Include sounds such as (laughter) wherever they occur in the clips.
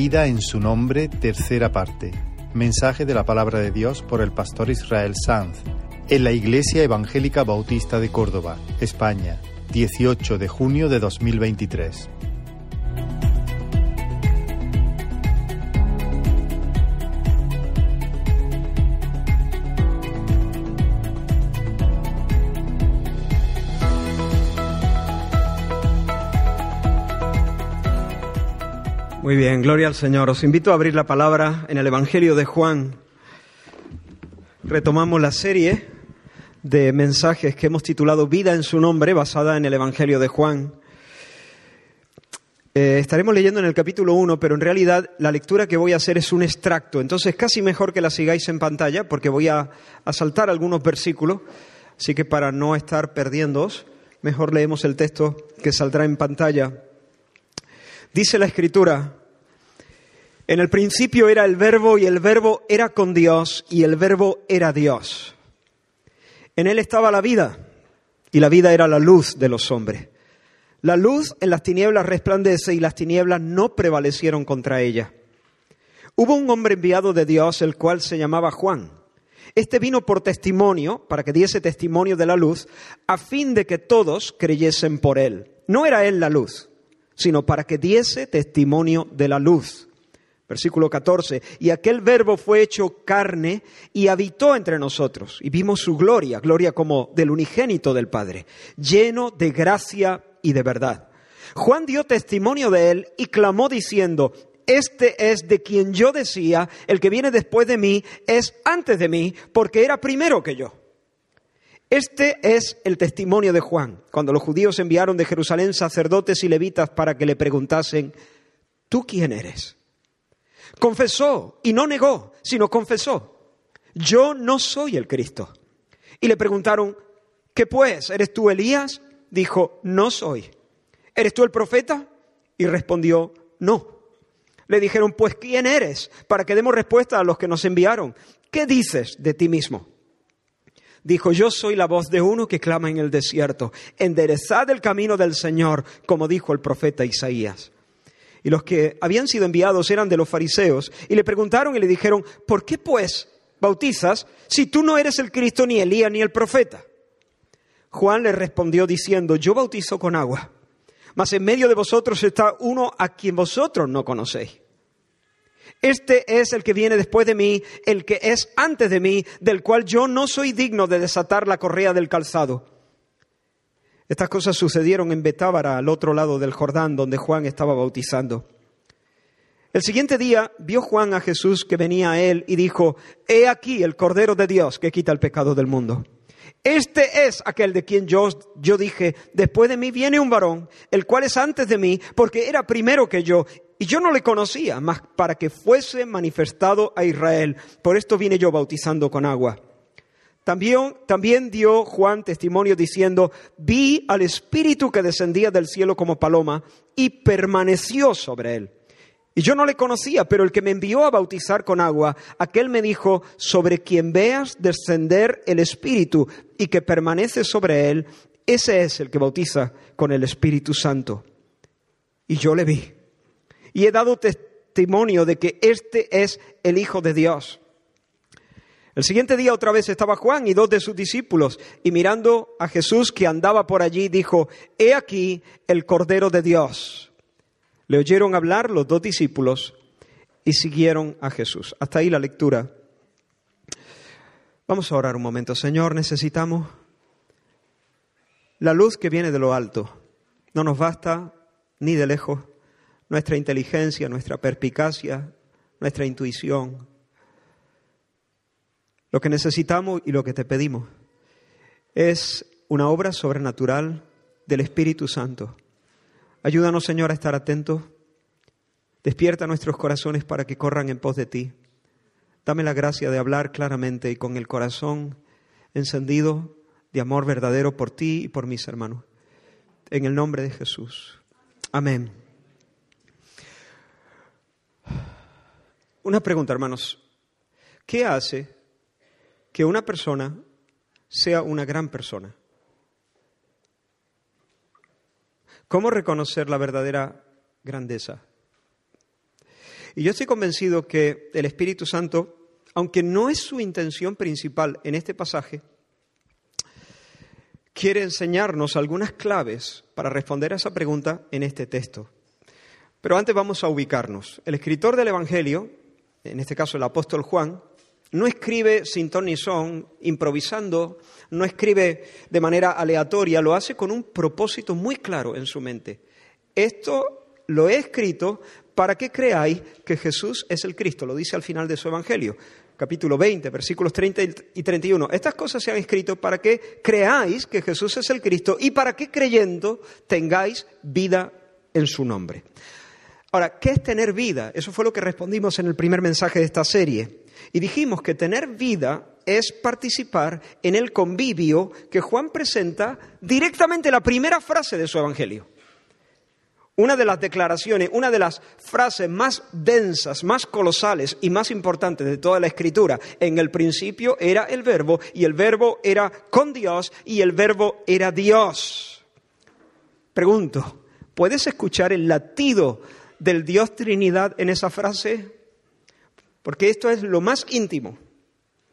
Vida en su nombre, tercera parte. Mensaje de la palabra de Dios por el pastor Israel Sanz en la Iglesia Evangélica Bautista de Córdoba, España, 18 de junio de 2023. Muy bien, gloria al Señor. Os invito a abrir la palabra en el Evangelio de Juan. Retomamos la serie de mensajes que hemos titulado Vida en su nombre, basada en el Evangelio de Juan. Eh, estaremos leyendo en el capítulo 1, pero en realidad la lectura que voy a hacer es un extracto, entonces casi mejor que la sigáis en pantalla, porque voy a, a saltar algunos versículos, así que para no estar perdiéndoos, mejor leemos el texto que saldrá en pantalla. Dice la Escritura, en el principio era el verbo y el verbo era con Dios y el verbo era Dios. En él estaba la vida y la vida era la luz de los hombres. La luz en las tinieblas resplandece y las tinieblas no prevalecieron contra ella. Hubo un hombre enviado de Dios, el cual se llamaba Juan. Este vino por testimonio, para que diese testimonio de la luz, a fin de que todos creyesen por él. No era él la luz, sino para que diese testimonio de la luz. Versículo 14, y aquel verbo fue hecho carne y habitó entre nosotros, y vimos su gloria, gloria como del unigénito del Padre, lleno de gracia y de verdad. Juan dio testimonio de él y clamó diciendo, este es de quien yo decía, el que viene después de mí es antes de mí, porque era primero que yo. Este es el testimonio de Juan, cuando los judíos enviaron de Jerusalén sacerdotes y levitas para que le preguntasen, ¿tú quién eres? Confesó y no negó, sino confesó. Yo no soy el Cristo. Y le preguntaron, ¿qué pues? ¿Eres tú Elías? Dijo, no soy. ¿Eres tú el profeta? Y respondió, no. Le dijeron, pues ¿quién eres? Para que demos respuesta a los que nos enviaron. ¿Qué dices de ti mismo? Dijo, yo soy la voz de uno que clama en el desierto. Enderezad el camino del Señor, como dijo el profeta Isaías. Y los que habían sido enviados eran de los fariseos y le preguntaron y le dijeron, ¿por qué pues bautizas si tú no eres el Cristo, ni Elías, ni el profeta? Juan le respondió diciendo, yo bautizo con agua, mas en medio de vosotros está uno a quien vosotros no conocéis. Este es el que viene después de mí, el que es antes de mí, del cual yo no soy digno de desatar la correa del calzado. Estas cosas sucedieron en Betábara, al otro lado del Jordán, donde Juan estaba bautizando. El siguiente día vio Juan a Jesús que venía a él y dijo, He aquí el Cordero de Dios que quita el pecado del mundo. Este es aquel de quien yo, yo dije, después de mí viene un varón, el cual es antes de mí, porque era primero que yo, y yo no le conocía, mas para que fuese manifestado a Israel. Por esto vine yo bautizando con agua. También, también, dio Juan testimonio diciendo, vi al Espíritu que descendía del cielo como paloma y permaneció sobre él. Y yo no le conocía, pero el que me envió a bautizar con agua, aquel me dijo, sobre quien veas descender el Espíritu y que permanece sobre él, ese es el que bautiza con el Espíritu Santo. Y yo le vi. Y he dado testimonio de que este es el Hijo de Dios. El siguiente día otra vez estaba Juan y dos de sus discípulos, y mirando a Jesús que andaba por allí, dijo, He aquí el Cordero de Dios. Le oyeron hablar los dos discípulos y siguieron a Jesús. Hasta ahí la lectura. Vamos a orar un momento. Señor, necesitamos la luz que viene de lo alto. No nos basta ni de lejos nuestra inteligencia, nuestra perspicacia, nuestra intuición lo que necesitamos y lo que te pedimos es una obra sobrenatural del Espíritu Santo. Ayúdanos, Señor, a estar atentos. Despierta nuestros corazones para que corran en pos de ti. Dame la gracia de hablar claramente y con el corazón encendido de amor verdadero por ti y por mis hermanos. En el nombre de Jesús. Amén. Una pregunta, hermanos. ¿Qué hace que una persona sea una gran persona. ¿Cómo reconocer la verdadera grandeza? Y yo estoy convencido que el Espíritu Santo, aunque no es su intención principal en este pasaje, quiere enseñarnos algunas claves para responder a esa pregunta en este texto. Pero antes vamos a ubicarnos. El escritor del Evangelio, en este caso el apóstol Juan, no escribe sin ton ni son, improvisando, no escribe de manera aleatoria, lo hace con un propósito muy claro en su mente. Esto lo he escrito para que creáis que Jesús es el Cristo, lo dice al final de su Evangelio, capítulo 20, versículos 30 y 31. Estas cosas se han escrito para que creáis que Jesús es el Cristo y para que creyendo tengáis vida en su nombre. Ahora, ¿qué es tener vida? Eso fue lo que respondimos en el primer mensaje de esta serie. Y dijimos que tener vida es participar en el convivio que Juan presenta directamente en la primera frase de su Evangelio. Una de las declaraciones, una de las frases más densas, más colosales y más importantes de toda la escritura. En el principio era el verbo y el verbo era con Dios y el verbo era Dios. Pregunto, ¿puedes escuchar el latido del Dios Trinidad en esa frase? Porque esto es lo más íntimo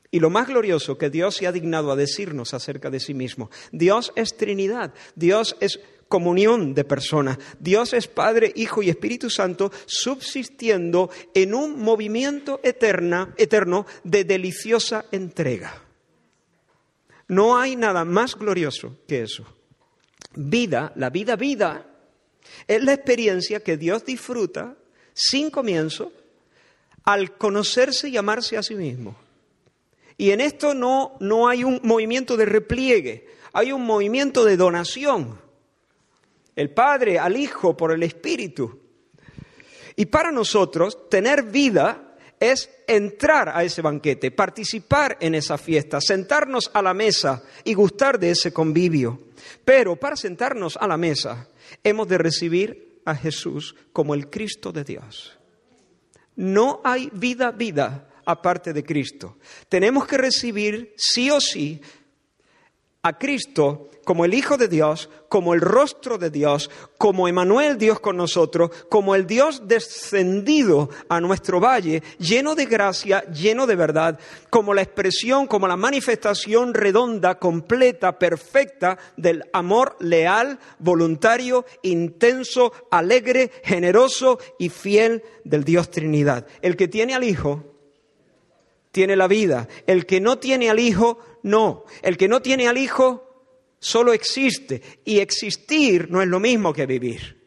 y lo más glorioso que Dios se ha dignado a decirnos acerca de sí mismo. Dios es Trinidad, Dios es comunión de personas. Dios es Padre, Hijo y Espíritu Santo subsistiendo en un movimiento eterna, eterno de deliciosa entrega. No hay nada más glorioso que eso. Vida, la vida vida, es la experiencia que Dios disfruta sin comienzo al conocerse y amarse a sí mismo. Y en esto no, no hay un movimiento de repliegue, hay un movimiento de donación. El Padre al Hijo por el Espíritu. Y para nosotros, tener vida es entrar a ese banquete, participar en esa fiesta, sentarnos a la mesa y gustar de ese convivio. Pero para sentarnos a la mesa, hemos de recibir a Jesús como el Cristo de Dios. No hay vida, vida aparte de Cristo. Tenemos que recibir sí o sí a Cristo como el Hijo de Dios, como el rostro de Dios, como Emanuel Dios con nosotros, como el Dios descendido a nuestro valle, lleno de gracia, lleno de verdad, como la expresión, como la manifestación redonda, completa, perfecta del amor leal, voluntario, intenso, alegre, generoso y fiel del Dios Trinidad. El que tiene al Hijo tiene la vida. El que no tiene al Hijo, no. El que no tiene al Hijo, solo existe. Y existir no es lo mismo que vivir.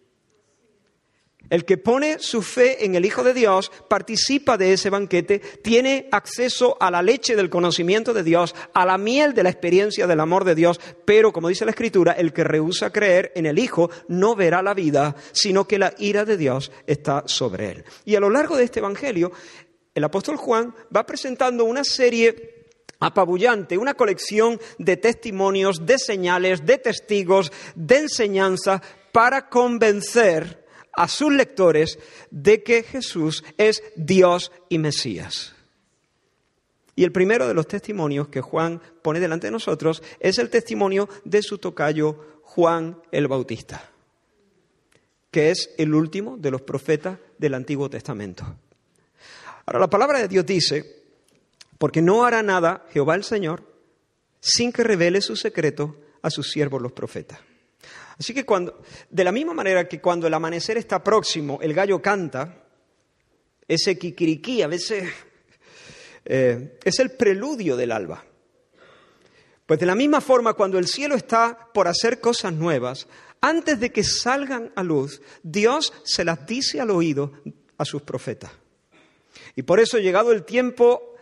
El que pone su fe en el Hijo de Dios participa de ese banquete, tiene acceso a la leche del conocimiento de Dios, a la miel de la experiencia del amor de Dios, pero como dice la Escritura, el que rehúsa creer en el Hijo no verá la vida, sino que la ira de Dios está sobre él. Y a lo largo de este Evangelio, el apóstol Juan va presentando una serie apabullante, una colección de testimonios, de señales, de testigos, de enseñanza para convencer a sus lectores de que Jesús es Dios y Mesías. Y el primero de los testimonios que Juan pone delante de nosotros es el testimonio de su tocayo Juan el Bautista, que es el último de los profetas del Antiguo Testamento. Ahora, la palabra de Dios dice, porque no hará nada Jehová el Señor sin que revele su secreto a sus siervos los profetas. Así que cuando, de la misma manera que cuando el amanecer está próximo, el gallo canta, ese kikiriki a veces (laughs) eh, es el preludio del alba. Pues de la misma forma, cuando el cielo está por hacer cosas nuevas, antes de que salgan a luz, Dios se las dice al oído a sus profetas. Y por eso, llegado el tiempo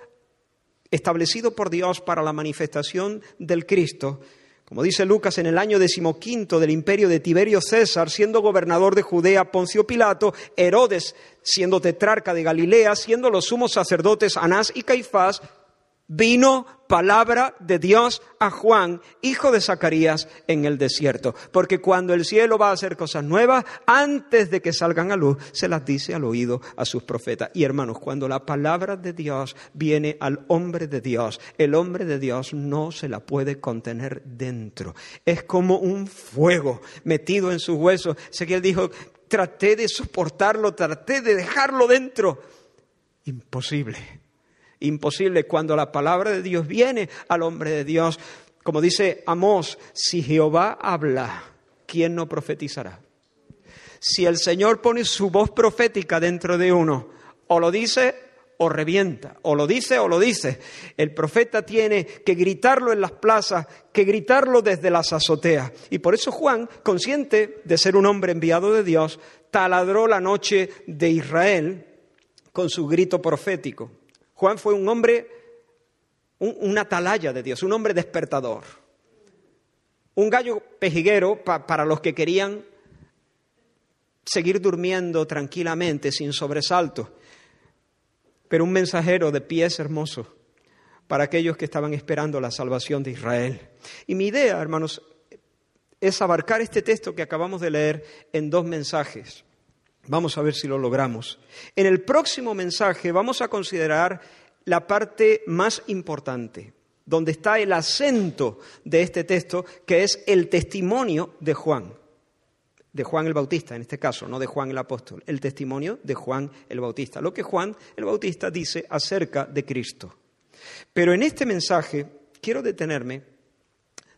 establecido por Dios para la manifestación del Cristo, como dice Lucas, en el año decimoquinto del imperio de Tiberio César, siendo gobernador de Judea Poncio Pilato, Herodes siendo tetrarca de Galilea, siendo los sumos sacerdotes Anás y Caifás, vino palabra de Dios a Juan, hijo de Zacarías, en el desierto. Porque cuando el cielo va a hacer cosas nuevas, antes de que salgan a luz, se las dice al oído a sus profetas. Y hermanos, cuando la palabra de Dios viene al hombre de Dios, el hombre de Dios no se la puede contener dentro. Es como un fuego metido en sus huesos. Ezequiel dijo traté de soportarlo, traté de dejarlo dentro. Imposible, imposible. Cuando la palabra de Dios viene al hombre de Dios, como dice Amós, si Jehová habla, ¿quién no profetizará? Si el Señor pone su voz profética dentro de uno, o lo dice o revienta, o lo dice o lo dice. El profeta tiene que gritarlo en las plazas, que gritarlo desde las azoteas. Y por eso Juan, consciente de ser un hombre enviado de Dios, taladró la noche de Israel con su grito profético. Juan fue un hombre, un, atalaya de Dios, un hombre despertador. Un gallo pejiguero para los que querían seguir durmiendo tranquilamente, sin sobresaltos pero un mensajero de pies hermosos para aquellos que estaban esperando la salvación de Israel. Y mi idea, hermanos, es abarcar este texto que acabamos de leer en dos mensajes. Vamos a ver si lo logramos. En el próximo mensaje vamos a considerar la parte más importante, donde está el acento de este texto, que es el testimonio de Juan de Juan el Bautista, en este caso, no de Juan el Apóstol, el testimonio de Juan el Bautista, lo que Juan el Bautista dice acerca de Cristo. Pero en este mensaje quiero detenerme,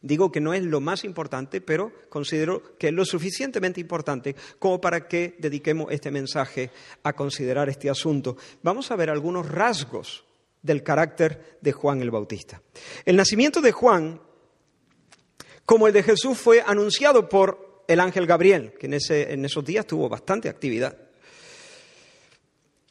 digo que no es lo más importante, pero considero que es lo suficientemente importante como para que dediquemos este mensaje a considerar este asunto. Vamos a ver algunos rasgos del carácter de Juan el Bautista. El nacimiento de Juan, como el de Jesús, fue anunciado por el ángel Gabriel, que en, ese, en esos días tuvo bastante actividad.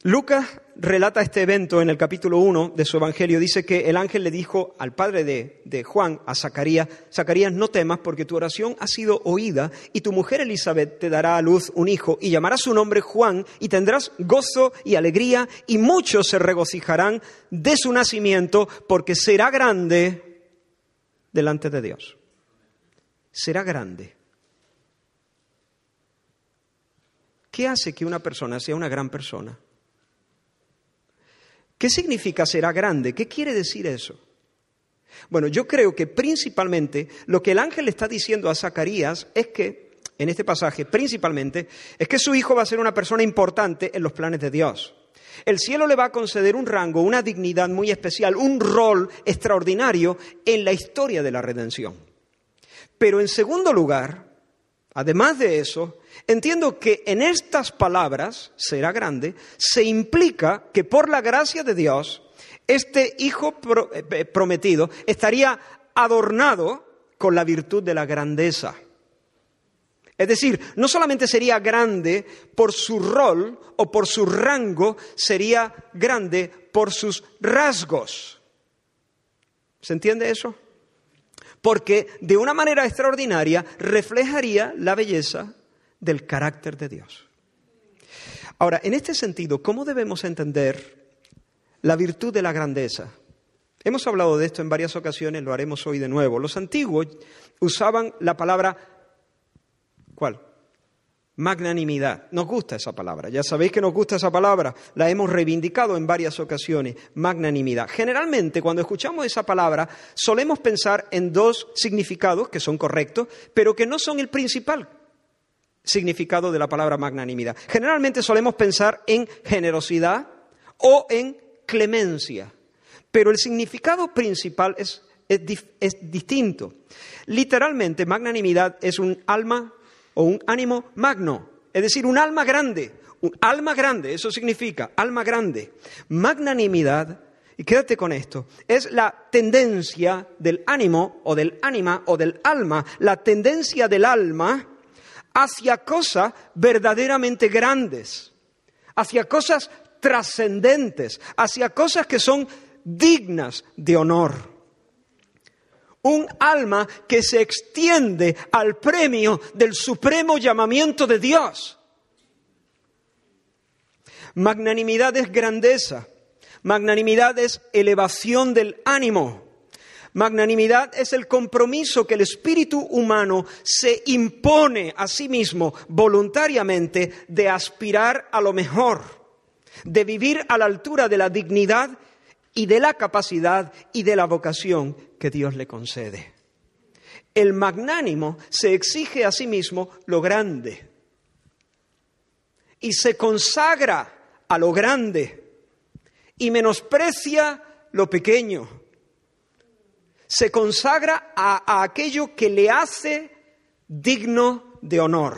Lucas relata este evento en el capítulo 1 de su Evangelio. Dice que el ángel le dijo al padre de, Juan, a Zacarías, Zacarías, no temas porque tu oración ha sido oída y tu mujer Elizabeth te dará a luz un hijo y llamará su nombre Juan y tendrás gozo y alegría y muchos se regocijarán de su nacimiento porque será grande delante de Dios. Será grande. ¿Qué hace que una persona sea una gran persona? ¿Qué significa será grande? ¿Qué quiere decir eso? Bueno, yo creo que principalmente lo que el ángel está diciendo a Zacarías es que, en este pasaje principalmente, es que su hijo va a ser una persona importante en los planes de Dios. El cielo le va a conceder un rango, una dignidad muy especial, un rol extraordinario en la historia de la redención. Pero en segundo lugar, además de eso, Entiendo que en estas palabras, será grande, se implica que por la gracia de Dios, este hijo eh, eh, prometido estaría adornado con la virtud de la grandeza. Es decir, no solamente sería grande por su rol o por su rango, sería grande por sus rasgos. ¿Se entiende eso? Porque de una manera extraordinaria reflejaría la belleza del carácter de Dios. Ahora, en este sentido, ¿cómo debemos entender la virtud de la grandeza? Hemos hablado de esto en varias ocasiones, lo haremos hoy de nuevo. Los antiguos usaban la palabra, ¿cuál? Magnanimidad. Nos gusta esa palabra. Ya sabéis que nos gusta esa palabra. La hemos reivindicado en varias ocasiones. Magnanimidad. Generalmente, cuando escuchamos esa palabra, solemos pensar en dos significados que son correctos, pero que no son el principal significado de la palabra magnanimidad. Generalmente solemos pensar en generosidad o en clemencia, pero el significado principal es, distinto. Literalmente, magnanimidad es un alma o un ánimo magno, es decir, un alma grande, un alma grande, eso significa alma grande. Magnanimidad y quédate con esto, es la tendencia del ánimo o del ánima o del alma, la tendencia del alma hacia cosas verdaderamente grandes, hacia cosas trascendentes, hacia cosas que son dignas de honor. Un alma que se extiende al premio del supremo llamamiento de Dios. Magnanimidad es grandeza, magnanimidad es elevación del ánimo. Magnanimidad es el compromiso que el espíritu humano se impone a sí mismo voluntariamente de aspirar a lo mejor, de vivir a la altura de la dignidad y de la capacidad y de la vocación que Dios le concede. El magnánimo se exige a sí mismo lo grande. y se consagra a lo grande y menosprecia lo pequeño. Se consagra a, aquello que le hace digno de honor.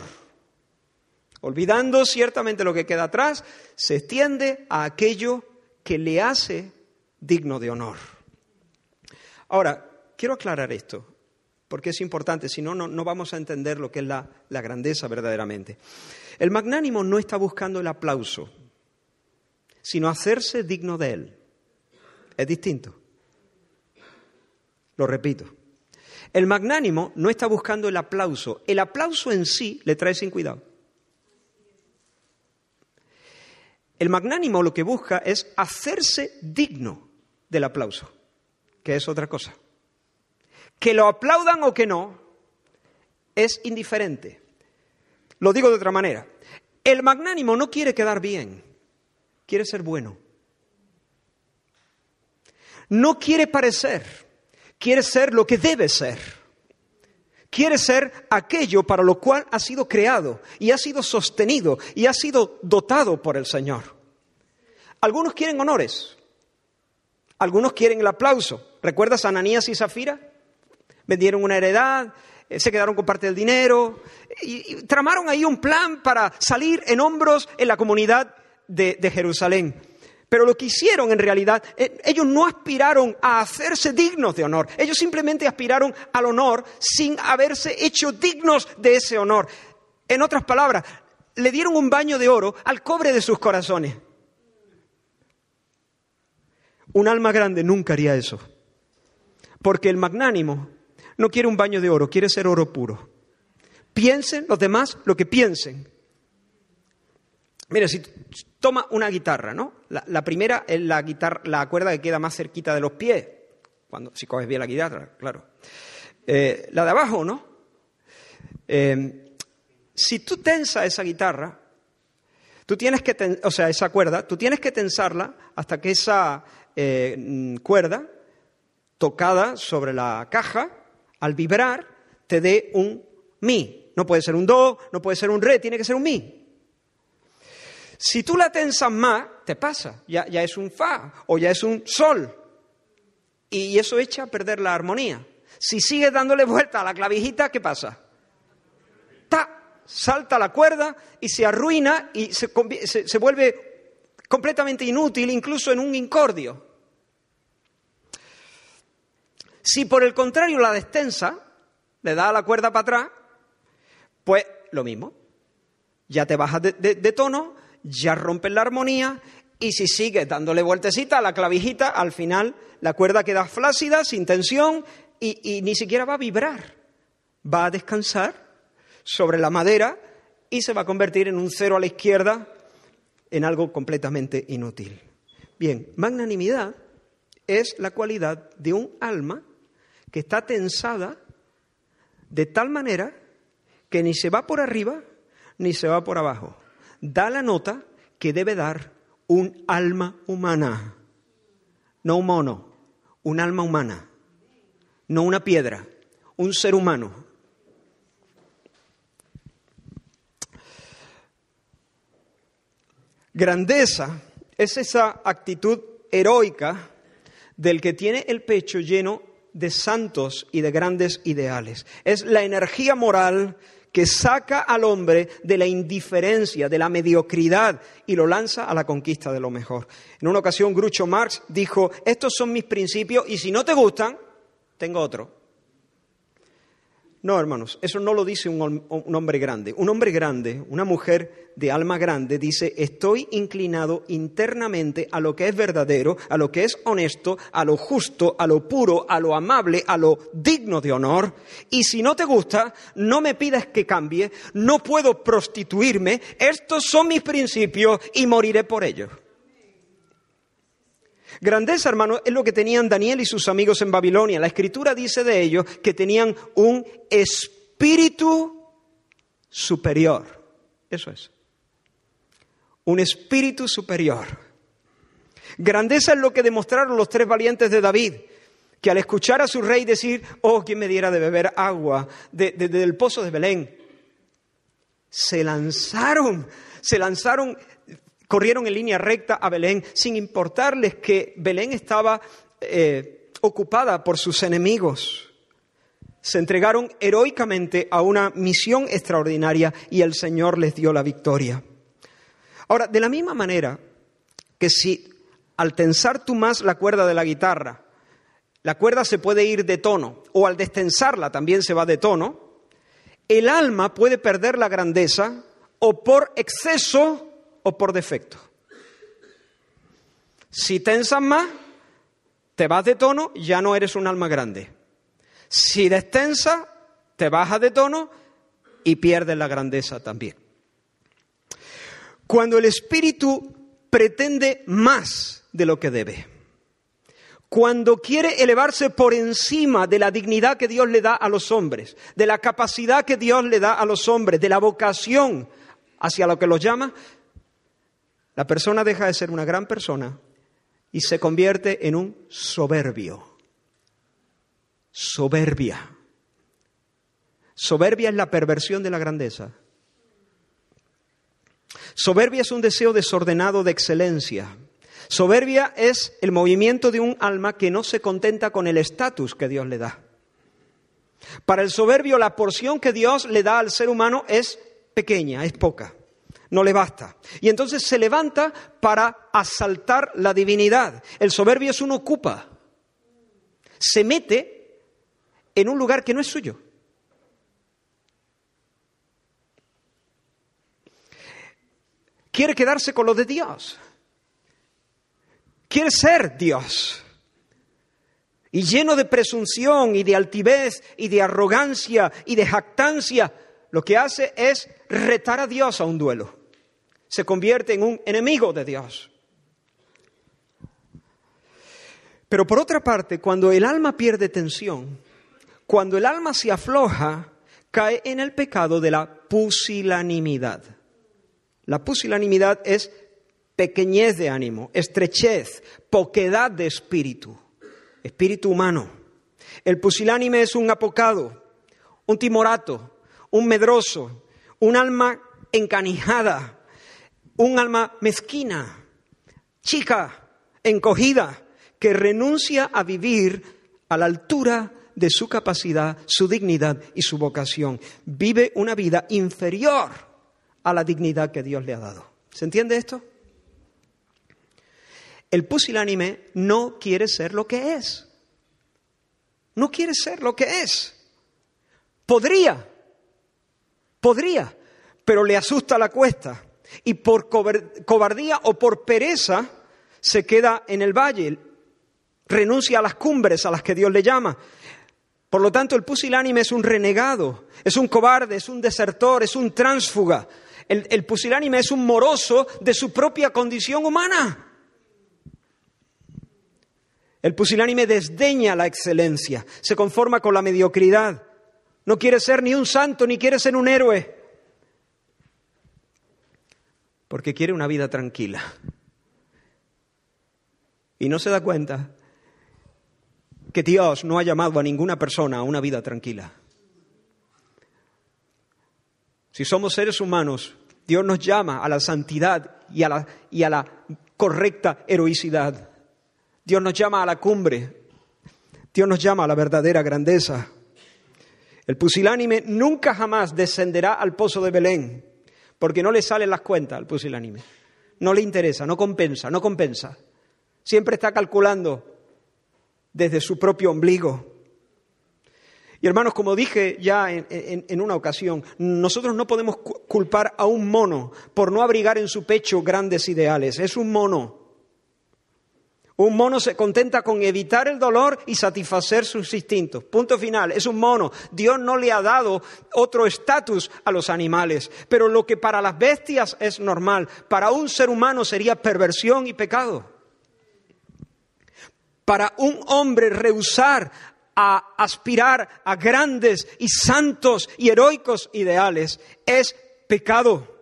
Olvidando ciertamente lo que queda atrás, se extiende a aquello que le hace digno de honor. Ahora, quiero aclarar esto, porque es importante, si no, no vamos a entender lo que es la grandeza verdaderamente. El magnánimo no está buscando el aplauso, sino hacerse digno de él. Es distinto. Lo repito. El magnánimo no está buscando el aplauso. El aplauso en sí le trae sin cuidado. El magnánimo lo que busca es hacerse digno del aplauso, que es otra cosa. Que lo aplaudan o que no, es indiferente. Lo digo de otra manera. El magnánimo no quiere quedar bien, quiere ser bueno. No quiere parecer, quiere ser lo que debe ser. Quiere ser aquello para lo cual ha sido creado y ha sido sostenido y ha sido dotado por el Señor. Algunos quieren honores, algunos quieren el aplauso. ¿Recuerdas a Ananías y Zafira? Vendieron una heredad, eh, se quedaron con parte del dinero y, tramaron ahí un plan para salir en hombros en la comunidad de, de Jerusalén. Pero lo que hicieron en realidad, eh, ellos no aspiraron a hacerse dignos de honor, ellos simplemente aspiraron al honor sin haberse hecho dignos de ese honor. En otras palabras, le dieron un baño de oro al cobre de sus corazones. Un alma grande nunca haría eso, porque el magnánimo no quiere un baño de oro, quiere ser oro puro. Piensen los demás lo que piensen, Mira, si toma una guitarra, ¿no? La, primera es la, guitarra, la cuerda que queda más cerquita de los pies, cuando, si coges bien la guitarra, claro. Eh, la de abajo, ¿no? Eh, si tú tensas esa guitarra, tú tienes que, o sea, esa cuerda, tú tienes que tensarla hasta que esa eh, cuerda tocada sobre la caja, al vibrar, te dé un mi. No puede ser un do, no puede ser un re, tiene que ser un mi. Si tú la tensas más, te pasa, ya, ya es un fa o ya es un sol. Y eso echa a perder la armonía. Si sigues dándole vuelta a la clavijita, ¿qué pasa? Ta, salta la cuerda y se arruina y se, se, vuelve completamente inútil, incluso en un incordio. Si por el contrario la destensa, le da la cuerda para atrás, pues lo mismo. Ya te bajas de tono, ya rompes la armonía y si sigues dándole vueltecita a la clavijita, al final la cuerda queda flácida, sin tensión y, ni siquiera va a vibrar. Va a descansar sobre la madera y se va a convertir en un cero a la izquierda, en algo completamente inútil. Bien, magnanimidad es la cualidad de un alma que está tensada de tal manera que ni se va por arriba ni se va por abajo da la nota que debe dar un alma humana, no un mono, un alma humana, no una piedra, un ser humano. Grandeza es esa actitud heroica del que tiene el pecho lleno de santos y de grandes ideales. Es la energía moral que saca al hombre de la indiferencia, de la mediocridad y lo lanza a la conquista de lo mejor. En una ocasión Grucho Marx dijo, estos son mis principios y si no te gustan, tengo otro. No, hermanos, eso no lo dice un, hombre grande. Un hombre grande, una mujer de alma grande, dice, estoy inclinado internamente a lo que es verdadero, a lo que es honesto, a lo justo, a lo puro, a lo amable, a lo digno de honor. Y si no te gusta, no me pidas que cambie, no puedo prostituirme, estos son mis principios y moriré por ellos. Grandeza, hermano, es lo que tenían Daniel y sus amigos en Babilonia. La escritura dice de ellos que tenían un espíritu superior. Eso es. Un espíritu superior. Grandeza es lo que demostraron los tres valientes de David, que al escuchar a su rey decir, oh, quien me diera de beber agua del pozo de Belén, se lanzaron, se lanzaron, corrieron en línea recta a Belén sin importarles que Belén estaba eh, ocupada por sus enemigos. Se entregaron heroicamente a una misión extraordinaria y el Señor les dio la victoria. Ahora, de la misma manera que si al tensar tú más la cuerda de la guitarra, la cuerda se puede ir de tono, o al destensarla también se va de tono, el alma puede perder la grandeza o por exceso o por defecto. Si tensas más, te vas de tono, ya no eres un alma grande. Si destensa, te bajas de tono y pierdes la grandeza también. Cuando el espíritu pretende más de lo que debe, cuando quiere elevarse por encima de la dignidad que Dios le da a los hombres, de la capacidad que Dios le da a los hombres, de la vocación hacia lo que los llama, la persona deja de ser una gran persona y se convierte en un soberbio. Soberbia. Soberbia es la perversión de la grandeza. Soberbia es un deseo desordenado de excelencia. Soberbia es el movimiento de un alma que no se contenta con el estatus que Dios le da. Para el soberbio la porción que Dios le da al ser humano es pequeña, es poca, no le basta. Y entonces se levanta para asaltar la divinidad. El soberbio es un ocupa, se mete en un lugar que no es suyo. Quiere quedarse con lo de Dios quiere ser Dios. Y lleno de presunción y de altivez y de arrogancia y de jactancia, lo que hace es retar a Dios a un duelo. Se convierte en un enemigo de Dios. Pero por otra parte, cuando el alma pierde tensión, cuando el alma se afloja, cae en el pecado de la pusilanimidad. La pusilanimidad es pequeñez de ánimo, estrechez, poquedad de espíritu, espíritu humano. El pusilánime es un apocado, un timorato, un medroso, un alma encanijada, un alma mezquina, chica, encogida, que renuncia a vivir a la altura de su capacidad, su dignidad y su vocación. Vive una vida inferior a la dignidad que Dios le ha dado. ¿Se entiende esto? El pusilánime no quiere ser lo que es. No quiere ser lo que es. Podría, podría, pero le asusta la cuesta. Y por cobardía o por pereza se queda en el valle, renuncia a las cumbres a las que Dios le llama. Por lo tanto, el pusilánime es un renegado, es un cobarde, es un desertor, es un tránsfuga. El, pusilánime es un moroso de su propia condición humana. El pusilánime desdeña la excelencia, se conforma con la mediocridad, no quiere ser ni un santo ni quiere ser un héroe, porque quiere una vida tranquila. Y no se da cuenta que Dios no ha llamado a ninguna persona a una vida tranquila. Si somos seres humanos, Dios nos llama a la santidad y a la, y a la correcta heroicidad. Dios nos llama a la cumbre. Dios nos llama a la verdadera grandeza. El pusilánime nunca jamás descenderá al pozo de Belén, porque no le salen las cuentas al pusilánime. No le interesa, no compensa, no compensa. Siempre está calculando desde su propio ombligo. Y hermanos, como dije ya en, en, una ocasión, nosotros no podemos culpar a un mono por no abrigar en su pecho grandes ideales. Es un mono. Un mono se contenta con evitar el dolor y satisfacer sus instintos. Punto final. Es un mono. Dios no le ha dado otro estatus a los animales. Pero lo que para las bestias es normal, para un ser humano sería perversión y pecado. Para un hombre rehusar a aspirar a grandes y santos y heroicos ideales es pecado.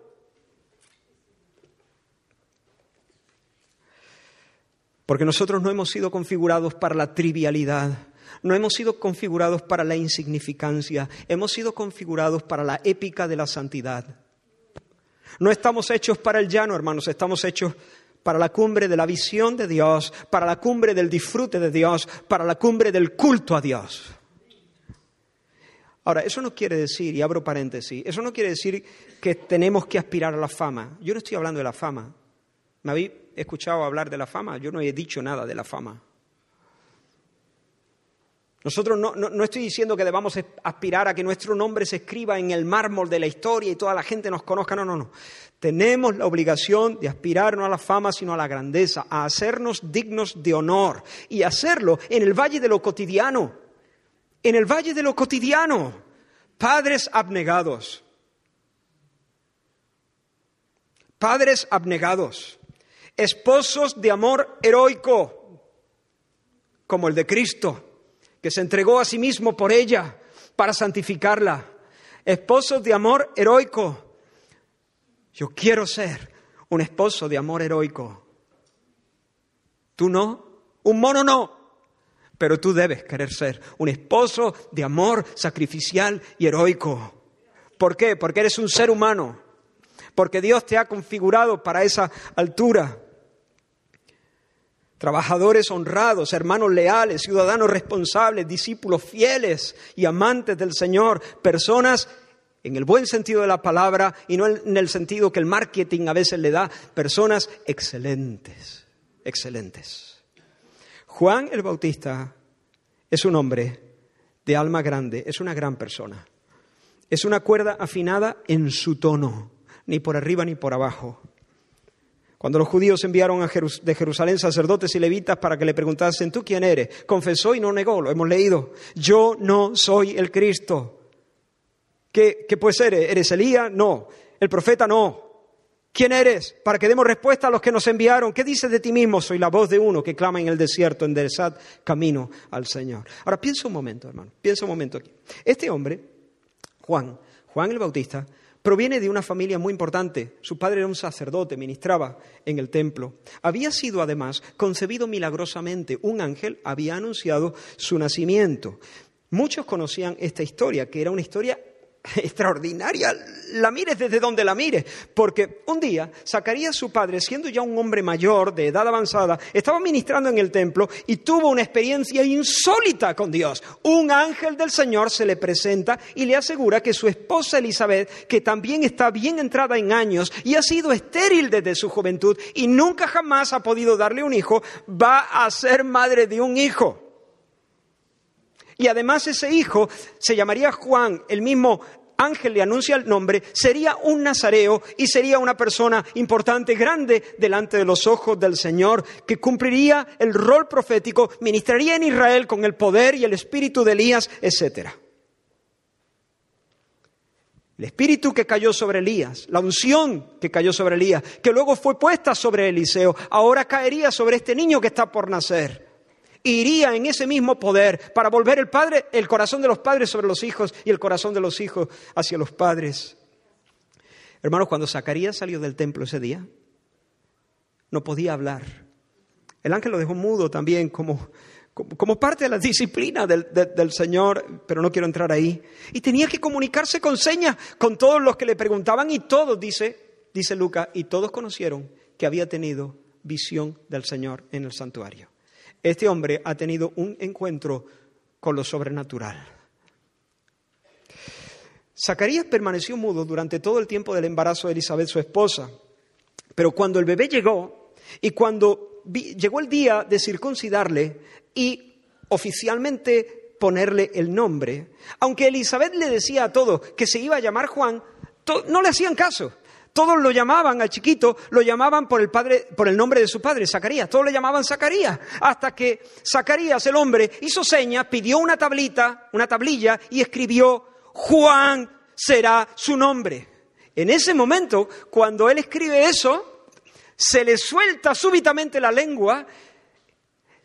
Porque nosotros no hemos sido configurados para la trivialidad, no hemos sido configurados para la insignificancia, hemos sido configurados para la épica de la santidad. No estamos hechos para el llano, hermanos, estamos hechos para la cumbre de la visión de Dios, para la cumbre del disfrute de Dios, para la cumbre del culto a Dios. Ahora, eso no quiere decir, y abro paréntesis, eso no quiere decir que tenemos que aspirar a la fama. Yo no estoy hablando de la fama. ¿Me escuchado hablar de la fama? Yo no he dicho nada de la fama. Nosotros no, no, estoy diciendo que debamos aspirar a que nuestro nombre se escriba en el mármol de la historia y toda la gente nos conozca. No, no, no. Tenemos la obligación de aspirar no a la fama, sino a la grandeza, a hacernos dignos de honor y hacerlo en el valle de lo cotidiano. En el valle de lo cotidiano. Padres abnegados. Padres abnegados. Esposos de amor heroico, como el de Cristo que se entregó a sí mismo por ella para santificarla. Esposos de amor heroico. Yo quiero ser un esposo de amor heroico. Tú no, un mono no, pero tú debes querer ser un esposo de amor sacrificial y heroico. ¿Por qué? Porque eres un ser humano, porque Dios te ha configurado para esa altura trabajadores honrados, hermanos leales, ciudadanos responsables, discípulos fieles y amantes del Señor, personas en el buen sentido de la palabra y no en el sentido que el marketing a veces le da, personas excelentes, excelentes. Juan el Bautista es un hombre de alma grande, es una gran persona. Es una cuerda afinada en su tono, ni por arriba ni por abajo. Cuando los judíos enviaron de Jerusalén sacerdotes y levitas para que le preguntasen, ¿tú quién eres? Confesó y no negó, lo hemos leído. Yo no soy el Cristo. ¿Qué, qué pues eres? ¿Eres Elías? No. ¿El profeta? No. ¿Quién eres? Para que demos respuesta a los que nos enviaron. ¿Qué dices de ti mismo? Soy la voz de uno que clama en el desierto, enderezad camino al Señor. Ahora piensa un momento, hermano, piensa un momento aquí. Este hombre, Juan, Juan el Bautista, Proviene de una familia muy importante. Su padre era un sacerdote, ministraba en el templo. Había sido además concebido milagrosamente. Un ángel había anunciado su nacimiento. Muchos conocían esta historia, que era una historia (laughs) extraordinaria, la mires desde donde la mires, porque un día Zacarías, su padre, siendo ya un hombre mayor, de edad avanzada, estaba ministrando en el templo y tuvo una experiencia insólita con Dios. Un ángel del Señor se le presenta y le asegura que su esposa Elizabeth, que también está bien entrada en años y ha sido estéril desde su juventud y nunca jamás ha podido darle un hijo, va a ser madre de un hijo. Y además ese hijo se llamaría Juan, el mismo ángel le anuncia el nombre, sería un nazareo y sería una persona importante, grande, delante de los ojos del Señor, que cumpliría el rol profético, ministraría en Israel con el poder y el espíritu de Elías, etc. El espíritu que cayó sobre Elías, la unción que cayó sobre Elías, que luego fue puesta sobre Eliseo, ahora caería sobre este niño que está por nacer iría en ese mismo poder para volver el padre, el corazón de los padres sobre los hijos y el corazón de los hijos hacia los padres. Hermanos, cuando Zacarías salió del templo ese día, no podía hablar. El ángel lo dejó mudo también como, como, parte de la disciplina del, del, Señor, pero no quiero entrar ahí. Y tenía que comunicarse con señas con todos los que le preguntaban y todos, dice, dice Lucas, y todos conocieron que había tenido visión del Señor en el santuario. Este hombre ha tenido un encuentro con lo sobrenatural. Zacarías permaneció mudo durante todo el tiempo del embarazo de Elizabeth, su esposa, pero cuando el bebé llegó y cuando llegó el día de circuncidarle y oficialmente ponerle el nombre, aunque Elizabeth le decía a todos que se iba a llamar Juan, no le hacían caso. Todos lo llamaban al chiquito, lo llamaban por el, padre, por el nombre de su padre, Zacarías. Todos le llamaban Zacarías. Hasta que Zacarías, el hombre, hizo señas, pidió una tablita, una tablilla y escribió, Juan será su nombre. En ese momento, cuando él escribe eso, se le suelta súbitamente la lengua,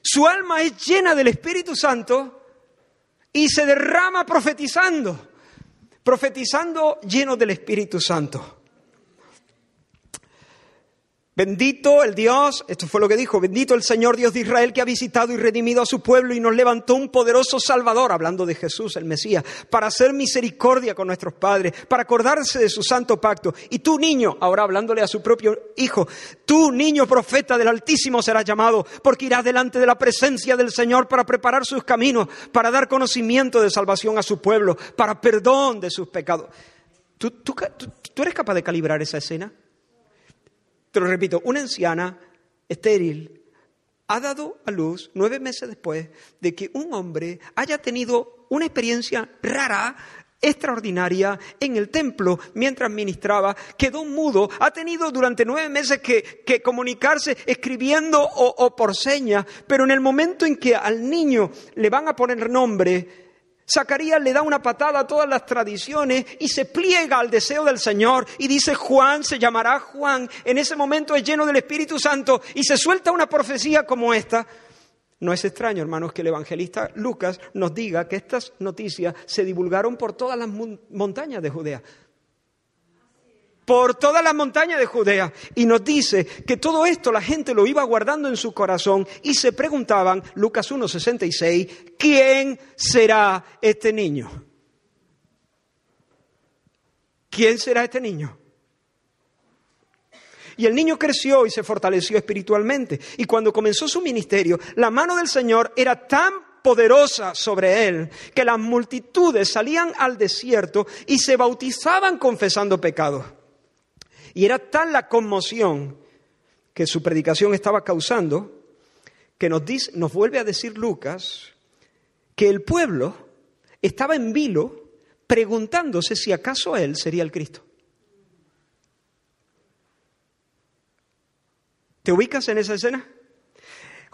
su alma es llena del Espíritu Santo y se derrama profetizando, profetizando lleno del Espíritu Santo. Bendito el Dios, esto fue lo que dijo, bendito el Señor Dios de Israel que ha visitado y redimido a su pueblo y nos levantó un poderoso Salvador, hablando de Jesús, el Mesías, para hacer misericordia con nuestros padres, para acordarse de su santo pacto. Y tú niño, ahora hablándole a su propio hijo, tú niño profeta del Altísimo serás llamado, porque irás delante de la presencia del Señor para preparar sus caminos, para dar conocimiento de salvación a su pueblo, para perdón de sus pecados. ¿Tú, tú, tú eres capaz de calibrar esa escena? Te lo repito, una anciana estéril ha dado a luz nueve meses después de que un hombre haya tenido una experiencia rara, extraordinaria en el templo mientras ministraba, quedó mudo, ha tenido durante nueve meses que, comunicarse escribiendo o, o por señas, pero en el momento en que al niño le van a poner nombre, Zacarías le da una patada a todas las tradiciones y se pliega al deseo del Señor y dice Juan se llamará Juan. En ese momento es lleno del Espíritu Santo y se suelta una profecía como esta. No es extraño, hermanos, que el evangelista Lucas nos diga que estas noticias se divulgaron por todas las montañas de Judea por toda la montaña de Judea. Y nos dice que todo esto la gente lo iba guardando en su corazón y se preguntaban, Lucas 1.66, ¿quién será este niño? ¿Quién será este niño? Y el niño creció y se fortaleció espiritualmente. Y cuando comenzó su ministerio, la mano del Señor era tan poderosa sobre él que las multitudes salían al desierto y se bautizaban confesando pecados. Y era tal la conmoción que su predicación estaba causando que nos, dice, nos vuelve a decir Lucas que el pueblo estaba en vilo preguntándose si acaso él sería el Cristo. ¿Te ubicas en esa escena?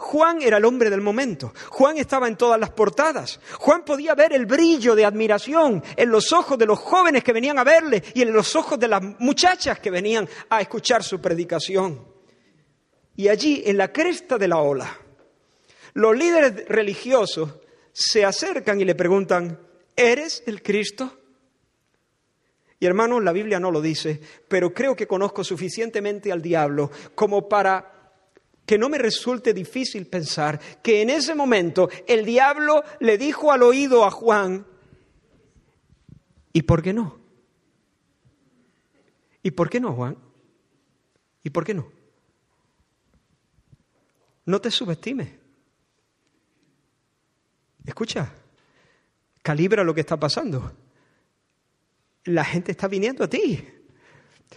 Juan era el hombre del momento. Juan estaba en todas las portadas. Juan podía ver el brillo de admiración en los ojos de los jóvenes que venían a verle y en los ojos de las muchachas que venían a escuchar su predicación. Y allí, en la cresta de la ola, los líderes religiosos se acercan y le preguntan, ¿eres el Cristo? Y hermanos, la Biblia no lo dice, pero creo que conozco suficientemente al diablo como para que no me resulte difícil pensar que en ese momento el diablo le dijo al oído a Juan, ¿y por qué no? ¿Y por qué no, Juan? ¿Y por qué no? No te subestimes. Escucha, calibra lo que está pasando. La gente está viniendo a ti.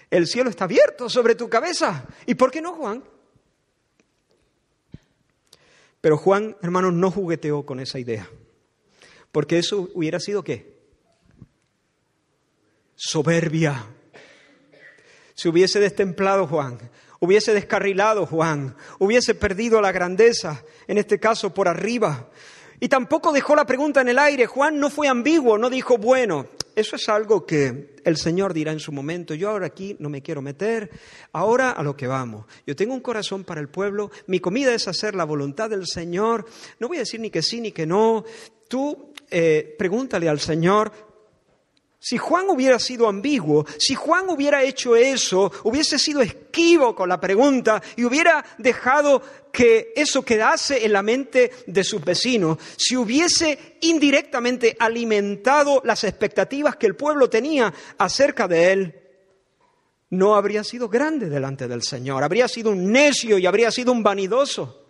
El cielo está abierto sobre tu cabeza. ¿Y por qué no, Juan? Pero Juan, hermanos, no jugueteó con esa idea. Porque eso hubiera sido qué? Soberbia. Se hubiese destemplado Juan, hubiese descarrilado Juan, hubiese perdido la grandeza, en este caso por arriba. Y tampoco dejó la pregunta en el aire. Juan no fue ambiguo, no dijo, bueno, eso es algo que el Señor dirá en su momento. Yo ahora aquí no me quiero meter. Ahora a lo que vamos. Yo tengo un corazón para el pueblo. Mi comida es hacer la voluntad del Señor. No voy a decir ni que sí ni que no. Tú eh, pregúntale al Señor si Juan hubiera sido ambiguo, si Juan hubiera hecho eso, hubiese sido esquivo con la pregunta y hubiera dejado que eso quedase en la mente de sus vecinos, si hubiese indirectamente alimentado las expectativas que el pueblo tenía acerca de él, no habría sido grande delante del Señor, habría sido un necio y habría sido un vanidoso.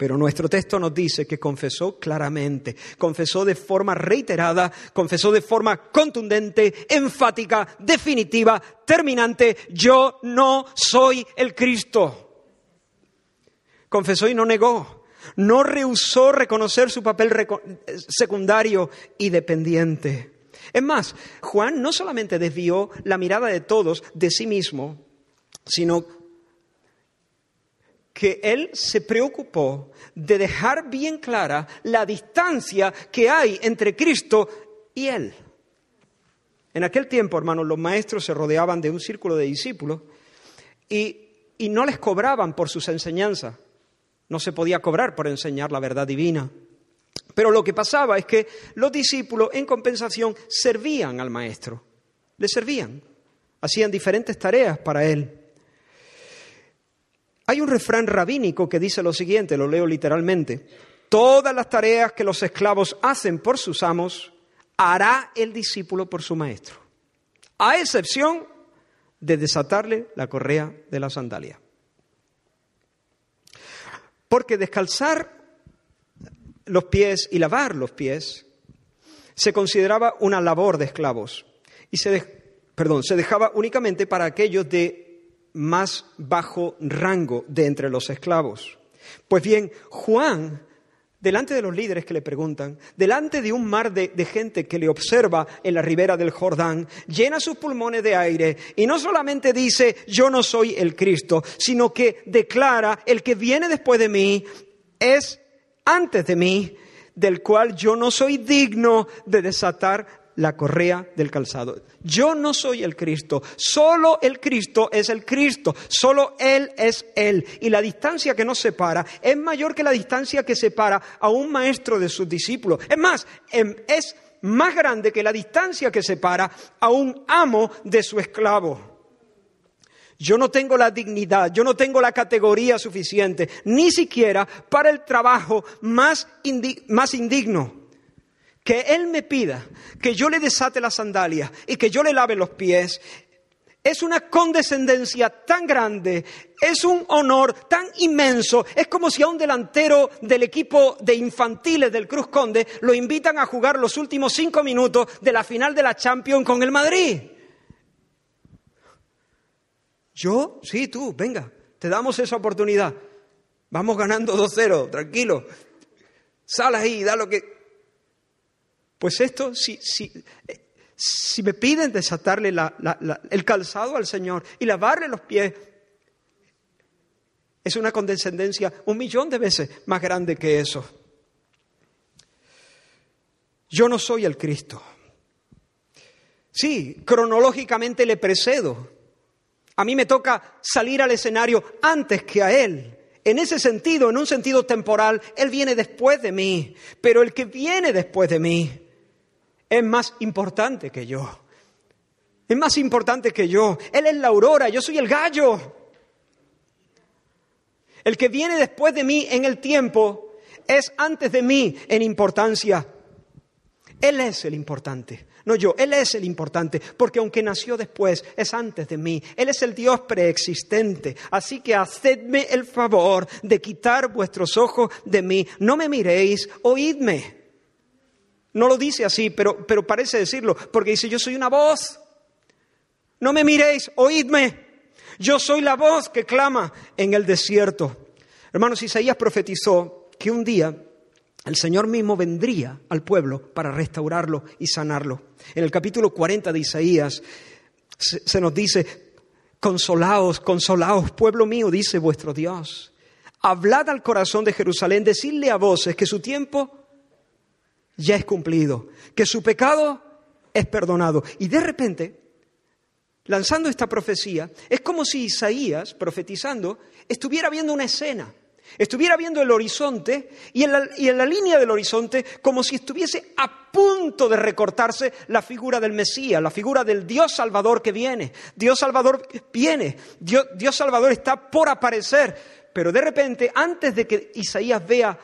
Pero nuestro texto nos dice que confesó claramente, confesó de forma reiterada, confesó de forma contundente, enfática, definitiva, terminante, yo no soy el Cristo. Confesó y no negó, no rehusó reconocer su papel secundario y dependiente. Es más, Juan no solamente desvió la mirada de todos de sí mismo, sino que él se preocupó de dejar bien clara la distancia que hay entre Cristo y él. En aquel tiempo, hermanos, los maestros se rodeaban de un círculo de discípulos y, y no les cobraban por sus enseñanzas. No se podía cobrar por enseñar la verdad divina. Pero lo que pasaba es que los discípulos, en compensación, servían al maestro. Le servían. Hacían diferentes tareas para él. Hay un refrán rabínico que dice lo siguiente, lo leo literalmente. Todas las tareas que los esclavos hacen por sus amos, hará el discípulo por su maestro, a excepción de desatarle la correa de la sandalia. Porque descalzar los pies y lavar los pies se consideraba una labor de esclavos y se, perdón, se dejaba únicamente para aquellos de más bajo rango de entre los esclavos. Pues bien, Juan delante de los líderes que le preguntan, delante de un mar de, gente que le observa en la ribera del Jordán, llena sus pulmones de aire y no solamente dice yo no soy el Cristo, sino que declara el que viene después de mí es antes de mí, del cual yo no soy digno de desatar la correa del calzado. Yo no soy el Cristo, solo el Cristo es el Cristo, solo Él es Él. Y la distancia que nos separa es mayor que la distancia que separa a un maestro de sus discípulos. Es más, em, es más grande que la distancia que separa a un amo de su esclavo. Yo no tengo la dignidad, yo no tengo la categoría suficiente, ni siquiera para el trabajo más, más indigno que Él me pida que yo le desate las sandalias y que yo le lave los pies, es una condescendencia tan grande, es un honor tan inmenso, es como si a un delantero del equipo de infantiles del Cruz Conde lo invitan a jugar los últimos cinco minutos de la final de la Champions con el Madrid. Yo, sí, tú, venga, te damos esa oportunidad. Vamos ganando 2-0, tranquilo. Sal ahí, da lo que... Pues esto, si, si, si me piden desatarle el calzado al Señor y lavarle los pies, es una condescendencia un millón de veces más grande que eso. Yo no soy el Cristo. Sí, cronológicamente le precedo. A mí me toca salir al escenario antes que a Él. En ese sentido, en un sentido temporal, Él viene después de mí. Pero el que viene después de mí es más importante que yo. Es más importante que yo. Él es la aurora, yo soy el gallo. El que viene después de mí en el tiempo es antes de mí en importancia. Él es el importante, no yo, Él es el importante, porque aunque nació después, es antes de mí. Él es el Dios preexistente. Así que hacedme el favor de quitar vuestros ojos de mí. No me miréis, oídme. No lo dice así, pero, pero parece decirlo, porque dice, yo soy una voz. No me miréis, oídme. Yo soy la voz que clama en el desierto. Hermanos, Isaías profetizó que un día el Señor mismo vendría al pueblo para restaurarlo y sanarlo. En el capítulo 40 de Isaías se, nos dice, consolaos, consolaos, pueblo mío, dice vuestro Dios. Hablad al corazón de Jerusalén, decidle a voces que su tiempo ya es cumplido, que su pecado es perdonado. Y de repente, lanzando esta profecía, es como si Isaías, profetizando, estuviera viendo una escena, estuviera viendo el horizonte y en, la, línea del horizonte como si estuviese a punto de recortarse la figura del Mesías, la figura del Dios Salvador que viene. Dios Salvador viene, Dios Salvador está por aparecer, pero de repente, antes de que Isaías vea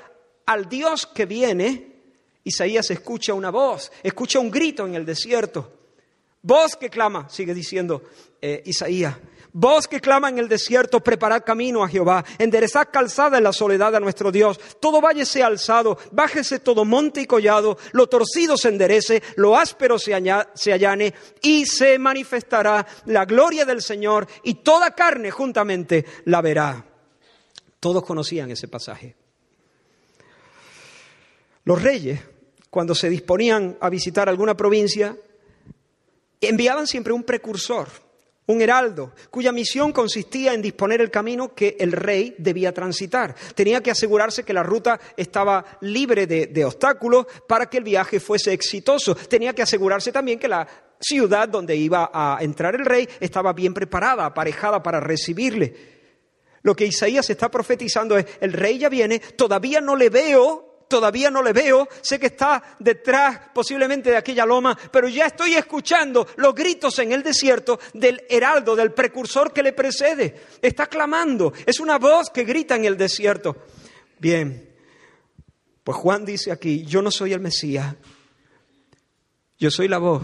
al Dios que viene, Isaías escucha una voz, escucha un grito en el desierto. Voz que clama, sigue diciendo eh, Isaías. Voz que clama en el desierto, preparad camino a Jehová, enderezad calzada en la soledad a nuestro Dios. Todo valle sea alzado, bájese todo monte y collado, lo torcido se enderece, lo áspero se, se allane, y se manifestará la gloria del Señor, y toda carne juntamente la verá. Todos conocían ese pasaje. Los reyes cuando se disponían a visitar alguna provincia, enviaban siempre un precursor, un heraldo, cuya misión consistía en disponer el camino que el rey debía transitar. Tenía que asegurarse que la ruta estaba libre de, obstáculos para que el viaje fuese exitoso. Tenía que asegurarse también que la ciudad donde iba a entrar el rey estaba bien preparada, aparejada para recibirle. Lo que Isaías está profetizando es, el rey ya viene, todavía no le veo todavía no le veo, sé que está detrás posiblemente de aquella loma, pero ya estoy escuchando los gritos en el desierto del heraldo, del precursor que le precede. Está clamando, es una voz que grita en el desierto. Bien, pues Juan dice aquí, yo no soy el Mesías, yo soy la voz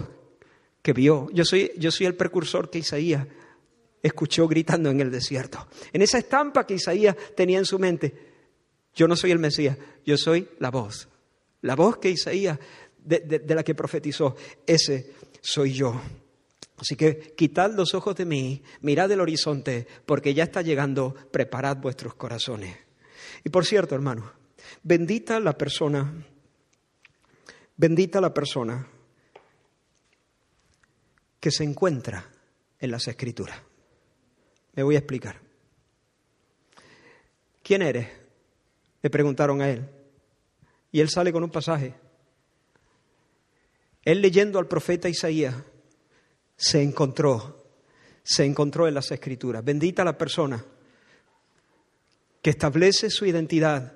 que vio, yo soy, yo soy el precursor que Isaías escuchó gritando en el desierto. En esa estampa que Isaías tenía en su mente, yo no soy el Mesías, yo soy la voz. La voz que Isaías, de, la que profetizó, ese soy yo. Así que quitad los ojos de mí, mirad el horizonte, porque ya está llegando, preparad vuestros corazones. Y por cierto, hermano, bendita la persona, bendita la persona que se encuentra en las escrituras. Me voy a explicar. ¿Quién eres? Le preguntaron a él. Y él sale con un pasaje. Él leyendo al profeta Isaías se encontró, se encontró en las escrituras. Bendita la persona que establece su identidad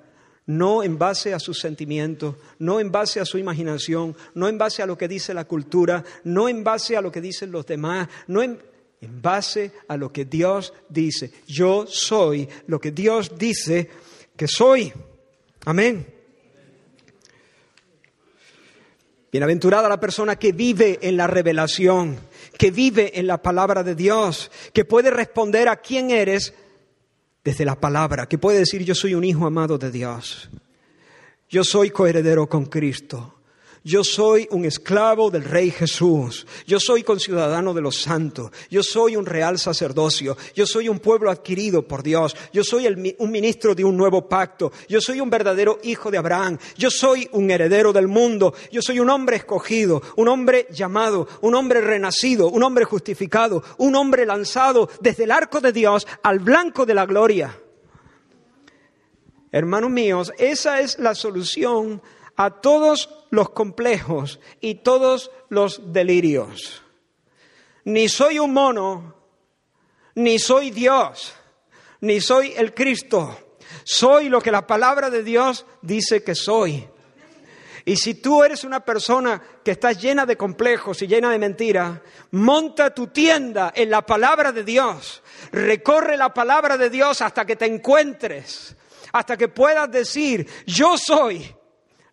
no en base a sus sentimientos, no en base a su imaginación, no en base a lo que dice la cultura, no en base a lo que dicen los demás, no en, en base a lo que Dios dice. Yo soy lo que Dios dice que soy. Amén. Bienaventurada la persona que vive en la revelación, que vive en la palabra de Dios, que puede responder a quién eres desde la palabra, que puede decir yo soy un hijo amado de Dios, yo soy coheredero con Cristo, yo soy un esclavo del Rey Jesús. Yo soy conciudadano de los santos. Yo soy un real sacerdocio. Yo soy un pueblo adquirido por Dios. Yo soy un ministro de un nuevo pacto. Yo soy un verdadero hijo de Abraham. Yo soy un heredero del mundo. Yo soy un hombre escogido, un hombre llamado, un hombre renacido, un hombre justificado, un hombre lanzado desde el arco de Dios al blanco de la gloria. Hermanos míos, esa es la solución a todos los complejos y todos los delirios. Ni soy un mono, ni soy Dios, ni soy el Cristo. Soy lo que la palabra de Dios dice que soy. Y si tú eres una persona que está llena de complejos y llena de mentiras, monta tu tienda en la palabra de Dios. Recorre la palabra de Dios hasta que te encuentres, hasta que puedas decir, yo soy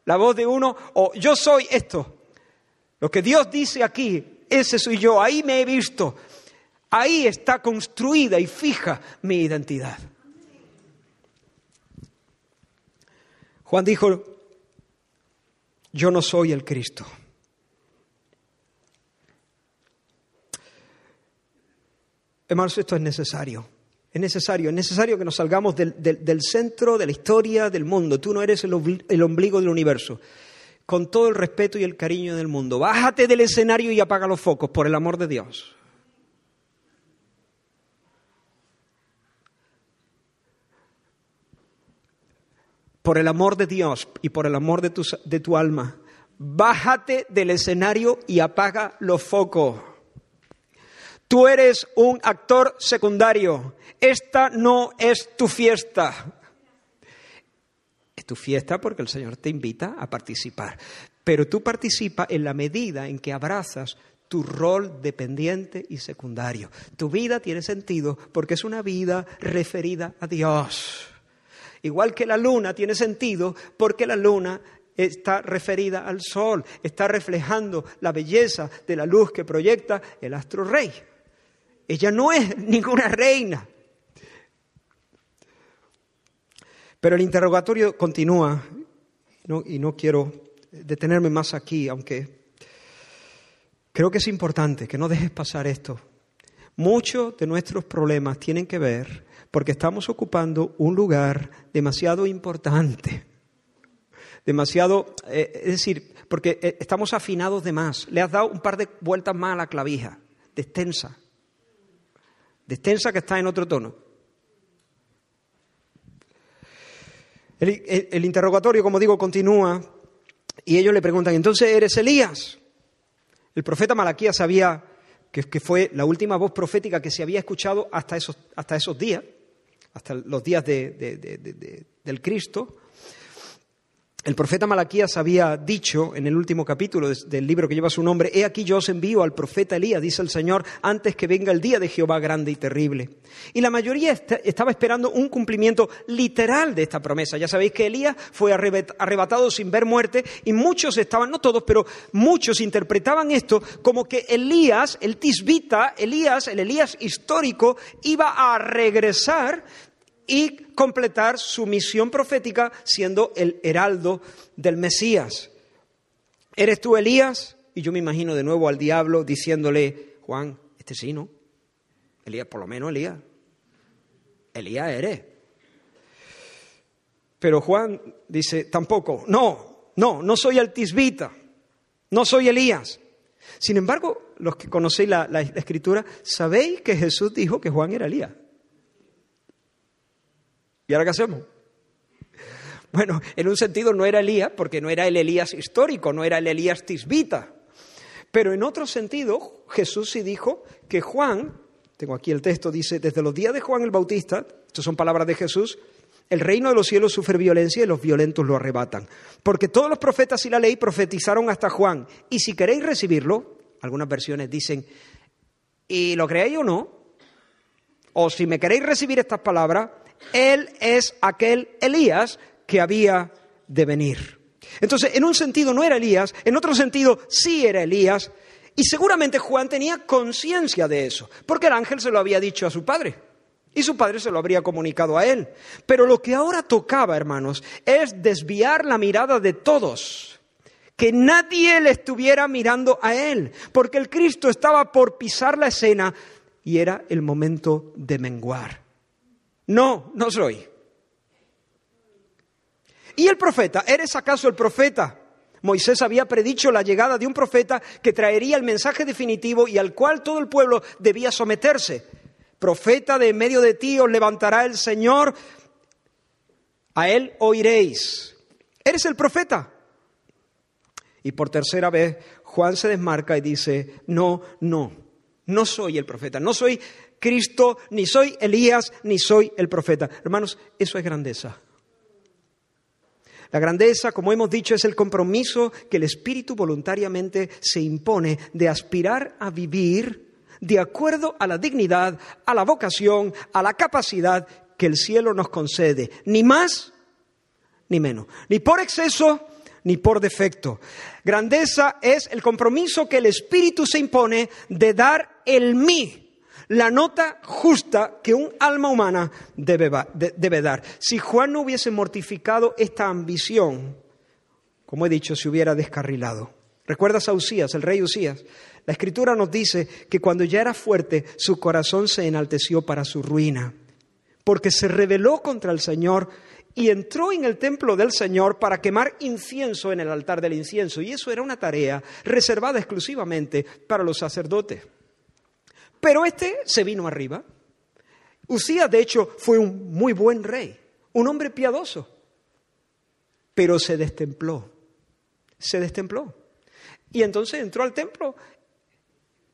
la voz de uno o yo soy esto. Lo que Dios dice aquí, ese soy yo, ahí me he visto. Ahí está construida y fija mi identidad. Juan dijo, yo no soy el Cristo. Hermanos, esto es necesario. Es necesario, es necesario que nos salgamos del, centro de la historia del mundo. Tú no eres el, ombligo del universo. Con todo el respeto y el cariño del mundo. Bájate del escenario y apaga los focos, por el amor de Dios. Por el amor de Dios y por el amor de tu, de tu alma. Bájate del escenario y apaga los focos. Tú eres un actor secundario. Esta no es tu fiesta. Es tu fiesta porque el Señor te invita a participar. Pero tú participas en la medida en que abrazas tu rol dependiente y secundario. Tu vida tiene sentido porque es una vida referida a Dios. Igual que la luna tiene sentido porque la luna está referida al sol, está reflejando la belleza de la luz que proyecta el astro rey. Ella no es (laughs) ninguna reina. Pero el interrogatorio continúa y no quiero detenerme más aquí, aunque creo que es importante que no dejes pasar esto. Muchos de nuestros problemas tienen que ver porque estamos ocupando un lugar demasiado importante, demasiado, eh, es decir, porque eh, estamos afinados de más. Le has dado un par de vueltas más a la clavija, de de extensa que está en otro tono. El, interrogatorio, como digo, continúa y ellos le preguntan, entonces eres Elías. El profeta Malaquías sabía que, fue la última voz profética que se había escuchado hasta esos, hasta esos días, hasta los días del Cristo. El profeta Malaquías había dicho en el último capítulo del libro que lleva su nombre, He aquí yo os envío al profeta Elías, dice el Señor, antes que venga el día de Jehová grande y terrible. Y la mayoría estaba esperando un cumplimiento literal de esta promesa. Ya sabéis que Elías fue arrebatado sin ver muerte y muchos estaban, no todos, pero muchos interpretaban esto como que Elías, el tisbita, Elías, el Elías histórico, iba a regresar y completar su misión profética siendo el heraldo del Mesías. ¿Eres tú Elías? Y yo me imagino de nuevo al diablo diciéndole, Juan, este sí, ¿no? Elías, por lo menos Elías. Elías eres. Pero Juan dice, tampoco, no, no, no soy el tisbita, no soy Elías. Sin embargo, los que conocéis la, la escritura, sabéis que Jesús dijo que Juan era Elías. ¿Y ahora qué hacemos? Bueno, en un sentido no era Elías, porque no era el Elías histórico, no era el Elías tisbita. Pero en otro sentido, Jesús sí dijo que Juan, tengo aquí el texto, dice, desde los días de Juan el Bautista, estas son palabras de Jesús, el reino de los cielos sufre violencia y los violentos lo arrebatan. Porque todos los profetas y la ley profetizaron hasta Juan. Y si queréis recibirlo, algunas versiones dicen, y lo creéis o no, o si me queréis recibir estas palabras, él es aquel Elías que había de venir. Entonces, en un sentido no era Elías, en otro sentido sí era Elías, y seguramente Juan tenía conciencia de eso, porque el ángel se lo había dicho a su padre, y su padre se lo habría comunicado a él. Pero lo que ahora tocaba, hermanos, es desviar la mirada de todos, que nadie le estuviera mirando a él, porque el Cristo estaba por pisar la escena y era el momento de menguar. No, no soy. ¿Y el profeta? ¿Eres acaso el profeta? Moisés había predicho la llegada de un profeta que traería el mensaje definitivo y al cual todo el pueblo debía someterse. Profeta de en medio de ti os levantará el Señor, a él oiréis. ¿Eres el profeta? Y por tercera vez Juan se desmarca y dice, no, no, no soy el profeta, no soy Cristo, ni soy Elías, ni soy el profeta. Hermanos, eso es grandeza. La grandeza, como hemos dicho, es el compromiso que el Espíritu voluntariamente se impone de aspirar a vivir de acuerdo a la dignidad, a la vocación, a la capacidad que el cielo nos concede, ni más ni menos, ni por exceso ni por defecto. Grandeza es el compromiso que el Espíritu se impone de dar el mí la nota justa que un alma humana debe, dar. Si Juan no hubiese mortificado esta ambición, como he dicho, se hubiera descarrilado. ¿Recuerdas a Usías, el rey Usías? La escritura nos dice que cuando ya era fuerte, su corazón se enalteció para su ruina, porque se rebeló contra el Señor y entró en el templo del Señor para quemar incienso en el altar del incienso. Y eso era una tarea reservada exclusivamente para los sacerdotes. Pero este se vino arriba. Usías, de hecho, fue un muy buen rey, un hombre piadoso, pero se destempló, se destempló. Y entonces entró al templo.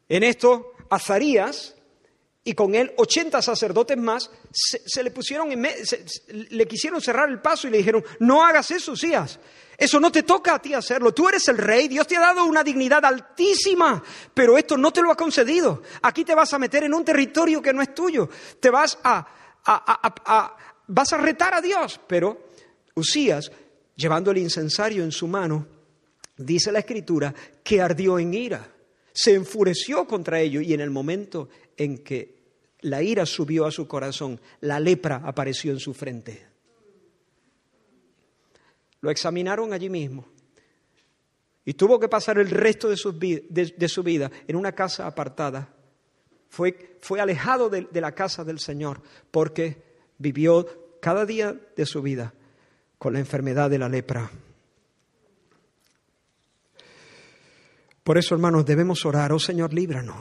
En esto, Azarías y con él 80 sacerdotes más se, le pusieron le quisieron cerrar el paso y le dijeron, no hagas eso, Usías. Eso no te toca a ti hacerlo. Tú eres el rey. Dios te ha dado una dignidad altísima, pero esto no te lo ha concedido. Aquí te vas a meter en un territorio que no es tuyo. Te vas a, vas a retar a Dios. Pero Usías, llevando el incensario en su mano, dice la escritura que ardió en ira. Se enfureció contra ello y en el momento en que la ira subió a su corazón, la lepra apareció en su frente. Lo examinaron allí mismo. Y tuvo que pasar el resto de su, vida en una casa apartada. Fue, fue alejado de, de la casa del Señor porque vivió cada día de su vida con la enfermedad de la lepra. Por eso, hermanos, debemos orar, oh Señor, líbranos,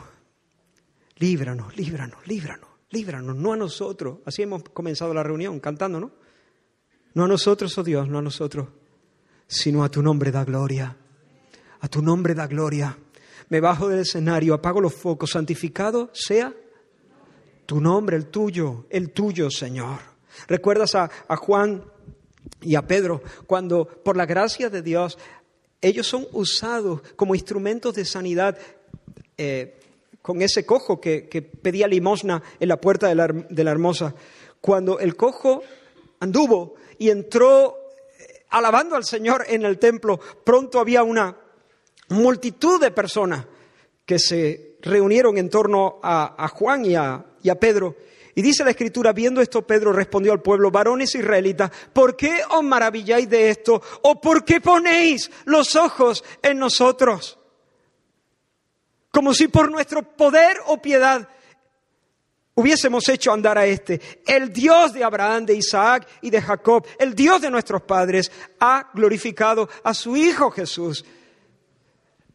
líbranos, líbranos, líbranos, líbranos, no a nosotros. Así hemos comenzado la reunión, cantando, ¿no? No a nosotros, oh Dios, no a nosotros, sino a tu nombre da gloria. A tu nombre da gloria. Me bajo del escenario, apago los focos, santificado sea tu nombre, el tuyo, el tuyo, Señor. ¿Recuerdas a, Juan y a Pedro, cuando por la gracia de Dios ellos son usados como instrumentos de sanidad eh, con ese cojo que, pedía limosna en la puerta de la, de la hermosa. Cuando el cojo anduvo y entró eh, alabando al Señor en el templo, pronto había una multitud de personas que se reunieron en torno a, Juan y a, y a Pedro. Y dice la escritura, viendo esto, Pedro respondió al pueblo, varones israelitas, ¿por qué os maravilláis de esto? ¿O por qué ponéis los ojos en nosotros? Como si por nuestro poder o piedad hubiésemos hecho andar a este. El Dios de Abraham, de Isaac y de Jacob, el Dios de nuestros padres, ha glorificado a su Hijo Jesús.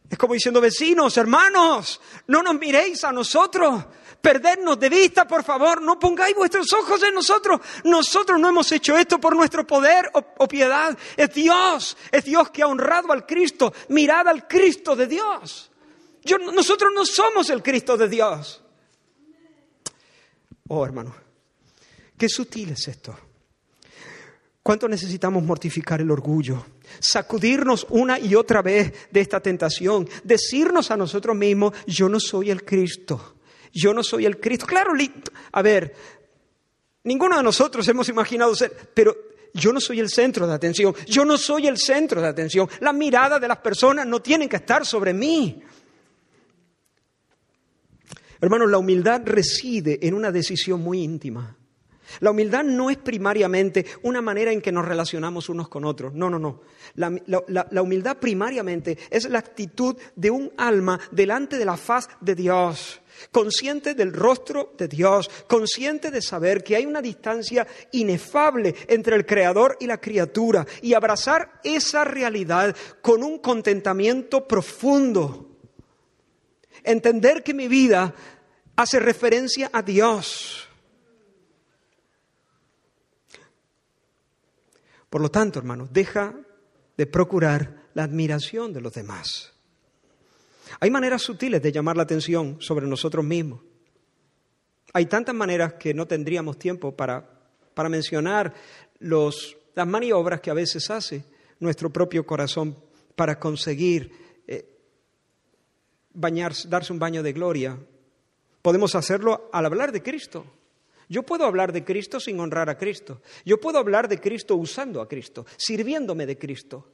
Es como diciendo, vecinos, hermanos, no nos miréis a nosotros, perdernos de vista, por favor, no pongáis vuestros ojos en nosotros. Nosotros no hemos hecho esto por nuestro poder o, piedad. Es Dios, es Dios que ha honrado al Cristo. Mirad al Cristo de Dios. nosotros no somos el Cristo de Dios. Oh, hermano, qué sutil es esto. ¿Cuánto necesitamos mortificar el orgullo? Sacudirnos una y otra vez de esta tentación. Decirnos a nosotros mismos, yo no soy el Cristo. Yo no soy el Cristo. Claro, a ver, ninguno de nosotros hemos imaginado ser, pero yo no soy el centro de atención. Yo no soy el centro de atención. La mirada de las personas no tienen que estar sobre mí. Hermanos, la humildad reside en una decisión muy íntima. La humildad no es primariamente una manera en que nos relacionamos unos con otros. No, no, no. La, humildad primariamente es la actitud de un alma delante de la faz de Dios, consciente del rostro de Dios, consciente de saber que hay una distancia inefable entre el Creador y la criatura y abrazar esa realidad con un contentamiento profundo. Entender que mi vida hace referencia a Dios. Por lo tanto, hermanos, deja de procurar la admiración de los demás. Hay maneras sutiles de llamar la atención sobre nosotros mismos. Hay tantas maneras que no tendríamos tiempo para, para mencionar los, las maniobras que a veces hace nuestro propio corazón para conseguir eh, darse un baño de gloria Podemos hacerlo al hablar de Cristo. Yo puedo hablar de Cristo sin honrar a Cristo. Yo puedo hablar de Cristo usando a Cristo, sirviéndome de Cristo.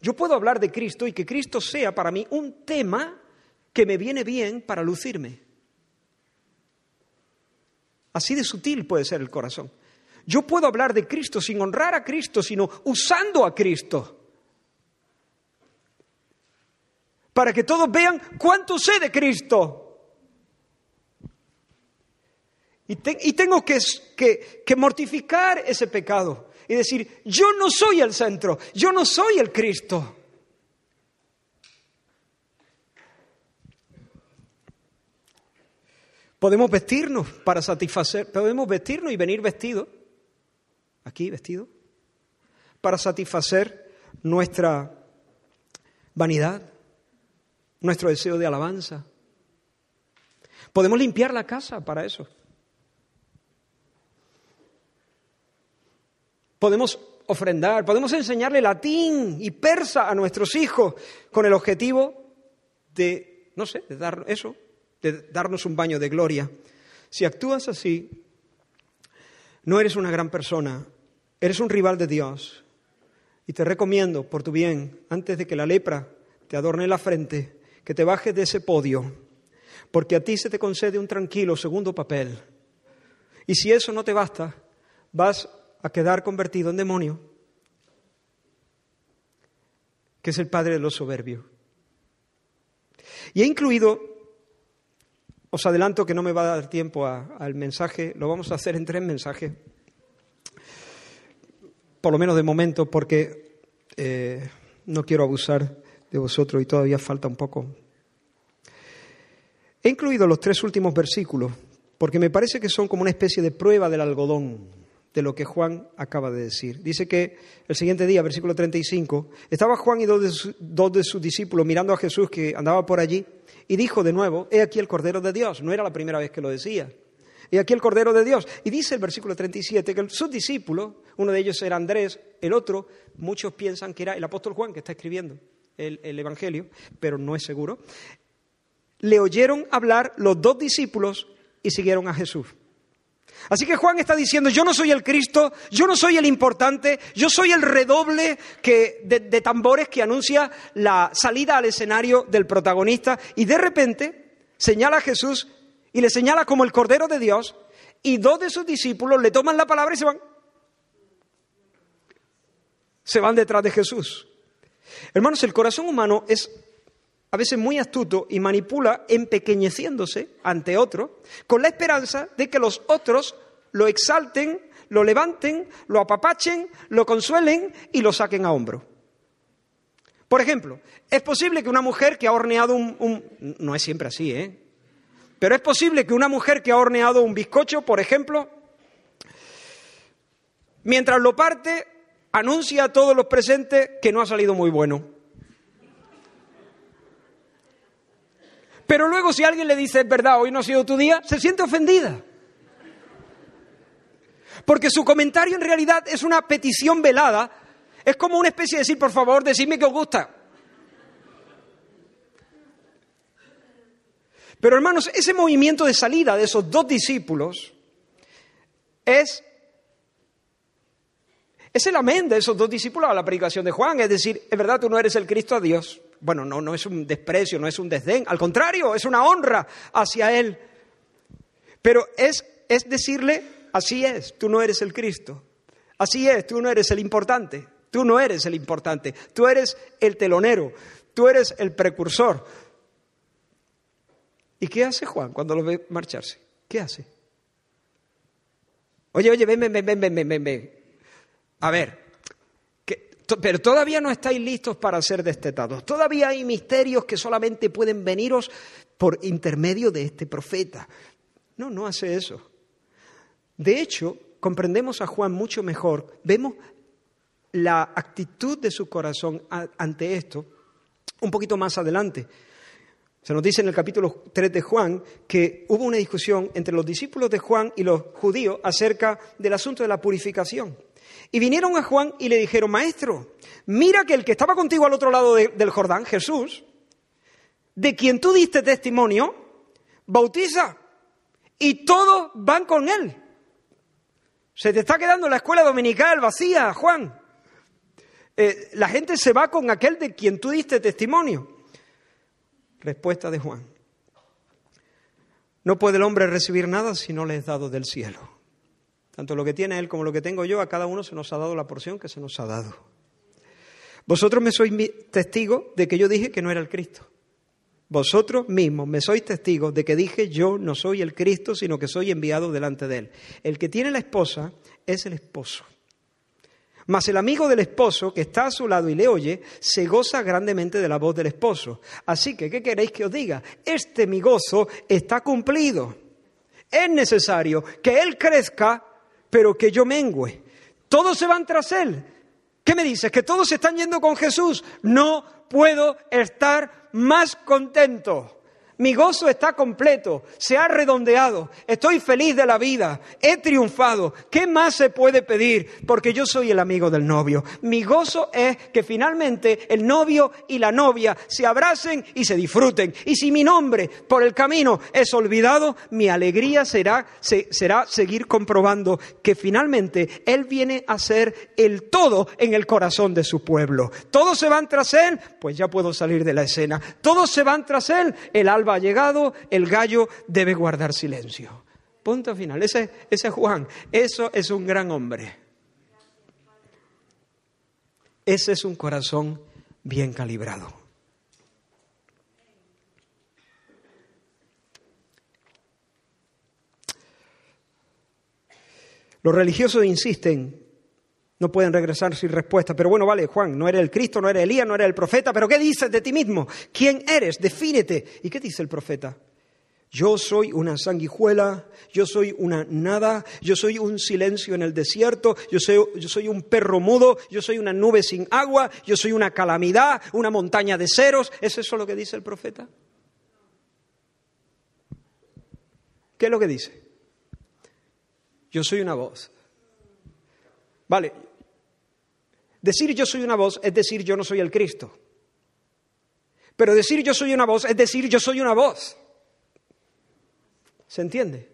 Yo puedo hablar de Cristo y que Cristo sea para mí un tema que me viene bien para lucirme. Así de sutil puede ser el corazón. Yo puedo hablar de Cristo sin honrar a Cristo, sino usando a Cristo. Para que todos vean cuánto sé de Cristo. Y, tengo que, que mortificar ese pecado y decir, yo no soy el centro, yo no soy el Cristo. Podemos vestirnos para satisfacer, podemos vestirnos y venir vestidos, aquí vestidos, para satisfacer nuestra vanidad, nuestro deseo de alabanza. Podemos limpiar la casa para eso. podemos ofrendar, podemos enseñarle latín y persa a nuestros hijos con el objetivo de, no sé, de dar eso, de darnos un baño de gloria. Si actúas así, no eres una gran persona, eres un rival de Dios. Y te recomiendo, por tu bien, antes de que la lepra te adorne la frente, que te bajes de ese podio, porque a ti se te concede un tranquilo segundo papel. Y si eso no te basta, vas a quedar convertido en demonio, que es el padre de los soberbios. Y he incluido, os adelanto que no me va a dar tiempo al mensaje, lo vamos a hacer en tres mensajes, por lo menos de momento, porque eh, no quiero abusar de vosotros y todavía falta un poco. He incluido los tres últimos versículos porque me parece que son como una especie de prueba del algodón de lo que Juan acaba de decir. Dice que el siguiente día, versículo 35, estaba Juan y dos de, sus discípulos mirando a Jesús que andaba por allí y dijo de nuevo, he aquí el Cordero de Dios. No era la primera vez que lo decía. Y aquí el Cordero de Dios. Y dice el versículo 37 que sus discípulos, uno de ellos era Andrés, el otro, muchos piensan que era el apóstol Juan que está escribiendo el, el Evangelio, pero no es seguro, le oyeron hablar los dos discípulos y siguieron a Jesús. Así que Juan está diciendo, yo no soy el Cristo, yo no soy el importante, yo soy el redoble que, de, de, tambores que anuncia la salida al escenario del protagonista y de repente señala a Jesús y le señala como el Cordero de Dios y dos de sus discípulos le toman la palabra y se van. Se van detrás de Jesús. Hermanos, el corazón humano es a veces muy astuto y manipula empequeñeciéndose ante otro con la esperanza de que los otros lo exalten, lo levanten, lo apapachen, lo consuelen y lo saquen a hombro. Por ejemplo, es posible que una mujer que ha horneado un, un, No es siempre así, ¿eh? Pero es posible que una mujer que ha horneado un bizcocho, por ejemplo, mientras lo parte, anuncia a todos los presentes que no ha salido muy bueno. Pero luego si alguien le dice, es verdad, hoy no ha sido tu día, se siente ofendida. Porque su comentario en realidad es una petición velada, es como una especie de decir, por favor, decidme que os gusta. Pero hermanos, ese movimiento de salida de esos dos discípulos es, es el amén de esos dos discípulos a la predicación de Juan. Es decir, es verdad, tú no eres el Cristo a Dios bueno, no, no es un desprecio, no es un desdén, al contrario, es una honra hacia Él. Pero es, es decirle, así es, tú no eres el Cristo, así es, tú no eres el importante, tú no eres el importante, tú eres el telonero, tú eres el precursor. ¿Y qué hace Juan cuando lo ve marcharse? ¿Qué hace? Oye, oye, ven, ven, ven, ven, ven, ven, ven. A ver, pero todavía no estáis listos para ser destetados. Todavía hay misterios que solamente pueden veniros por intermedio de este profeta. No, no hace eso. De hecho, comprendemos a Juan mucho mejor. Vemos la actitud de su corazón ante esto un poquito más adelante. Se nos dice en el capítulo 3 de Juan que hubo una discusión entre los discípulos de Juan y los judíos acerca del asunto de la purificación. Y vinieron a Juan y le dijeron, maestro, mira que el que estaba contigo al otro lado de, del Jordán, Jesús, de quien tú diste testimonio, bautiza y todos van con él. Se te está quedando la escuela dominical vacía, Juan. Eh, la gente se va con aquel de quien tú diste testimonio. Respuesta de Juan. No puede el hombre recibir nada si no le es dado del cielo. Tanto lo que tiene él como lo que tengo yo, a cada uno se nos ha dado la porción que se nos ha dado. Vosotros me sois testigos de que yo dije que no era el Cristo. Vosotros mismos me sois testigos de que dije yo no soy el Cristo, sino que soy enviado delante de él. El que tiene la esposa es el esposo. Mas el amigo del esposo que está a su lado y le oye, se goza grandemente de la voz del esposo. Así que, ¿qué queréis que os diga? Este mi gozo está cumplido. Es necesario que él crezca pero que yo mengüe. Todos se van tras Él. ¿Qué me dices? ¿Que todos se están yendo con Jesús? No puedo estar más contento. Mi gozo está completo, se ha redondeado, estoy feliz de la vida, he triunfado. ¿Qué más se puede pedir? Porque yo soy el amigo del novio. Mi gozo es que finalmente el novio y la novia se abracen y se disfruten. Y si mi nombre por el camino es olvidado, mi alegría será, será seguir comprobando que finalmente Él viene a ser el todo en el corazón de su pueblo. Todos se van tras Él, pues ya puedo salir de la escena. Todos se van tras Él, el alba llegado, el gallo debe guardar silencio. Punto final. Ese, ese es Juan. Eso es un gran hombre. Ese es un corazón bien calibrado. Los religiosos insisten no pueden regresar sin respuesta. Pero bueno, vale, Juan, no eres el Cristo, no eres Elías, no eres el profeta, pero ¿qué dices de ti mismo? ¿Quién eres? Defínete. ¿Y qué dice el profeta? Yo soy una sanguijuela, yo soy una nada, yo soy un silencio en el desierto, yo soy, yo soy, un perro mudo, yo soy una nube sin agua, yo soy una calamidad, una montaña de ceros. ¿Es eso lo que dice el profeta? ¿Qué es lo que dice? Yo soy una voz. Vale. Decir yo soy una voz es decir yo no soy el Cristo. Pero decir yo soy una voz es decir yo soy una voz. ¿Se entiende?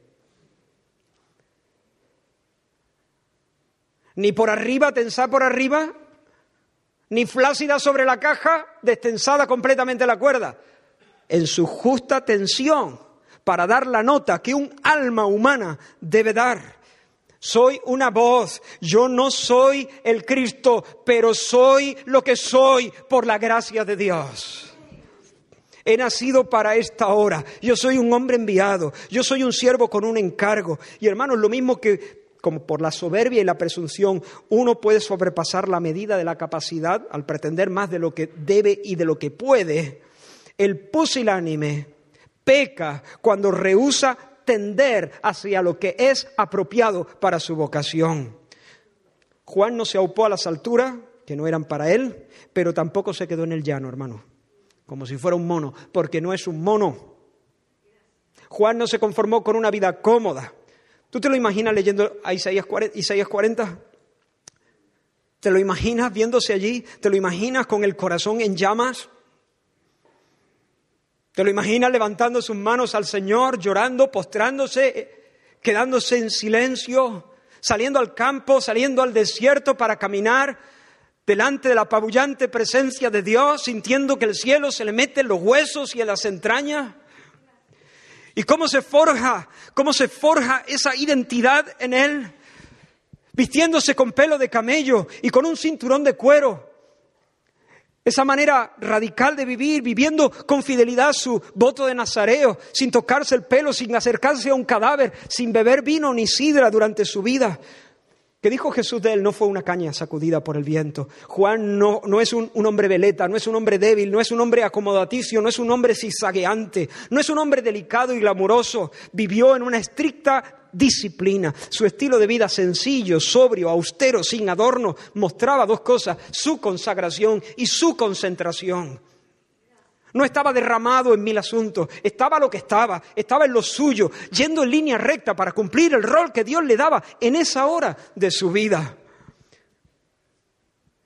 Ni por arriba, tensar por arriba, ni flácida sobre la caja, destensada completamente la cuerda. En su justa tensión, para dar la nota que un alma humana debe dar. Soy una voz, yo no soy el Cristo, pero soy lo que soy por la gracia de Dios. He nacido para esta hora. Yo soy un hombre enviado. Yo soy un siervo con un encargo. Y hermanos, lo mismo que como por la soberbia y la presunción, uno puede sobrepasar la medida de la capacidad al pretender más de lo que debe y de lo que puede. El pusilánime peca cuando rehúsa tender hacia lo que es apropiado para su vocación. Juan no se aupó a las alturas, que no eran para él, pero tampoco se quedó en el llano, hermano, como si fuera un mono, porque no es un mono. Juan no se conformó con una vida cómoda, ¿Tú te lo imaginas leyendo a Isaías 40? ¿Te lo imaginas viéndose allí? ¿Te lo imaginas con el corazón en llamas? ¿Te lo imaginas levantando sus manos al Señor, llorando, postrándose, quedándose en silencio, saliendo al campo, saliendo al desierto para caminar delante de la apabullante presencia de Dios, sintiendo que el cielo se le mete en los huesos y en las entrañas? ¿Y cómo se forja? ¿Cómo se forja esa identidad en él? Vistiéndose con pelo de camello y con un cinturón de cuero. Esa manera radical de vivir, viviendo con fidelidad su voto de nazareo, sin tocarse el pelo, sin acercarse a un cadáver, sin beber vino ni sidra durante su vida, que dijo Jesús de él no fue una caña sacudida por el viento. Juan no, no es un, un, hombre veleta, no es un hombre débil, no es un hombre acomodaticio, no es un hombre zigzagueante, no es un hombre delicado y glamuroso. Vivió en una estricta disciplina. Su estilo de vida sencillo, sobrio, austero, sin adorno, mostraba dos cosas, su consagración y su concentración. No estaba derramado en mil asuntos, estaba lo que estaba, estaba en lo suyo, yendo en línea recta para cumplir el rol que Dios le daba en esa hora de su vida.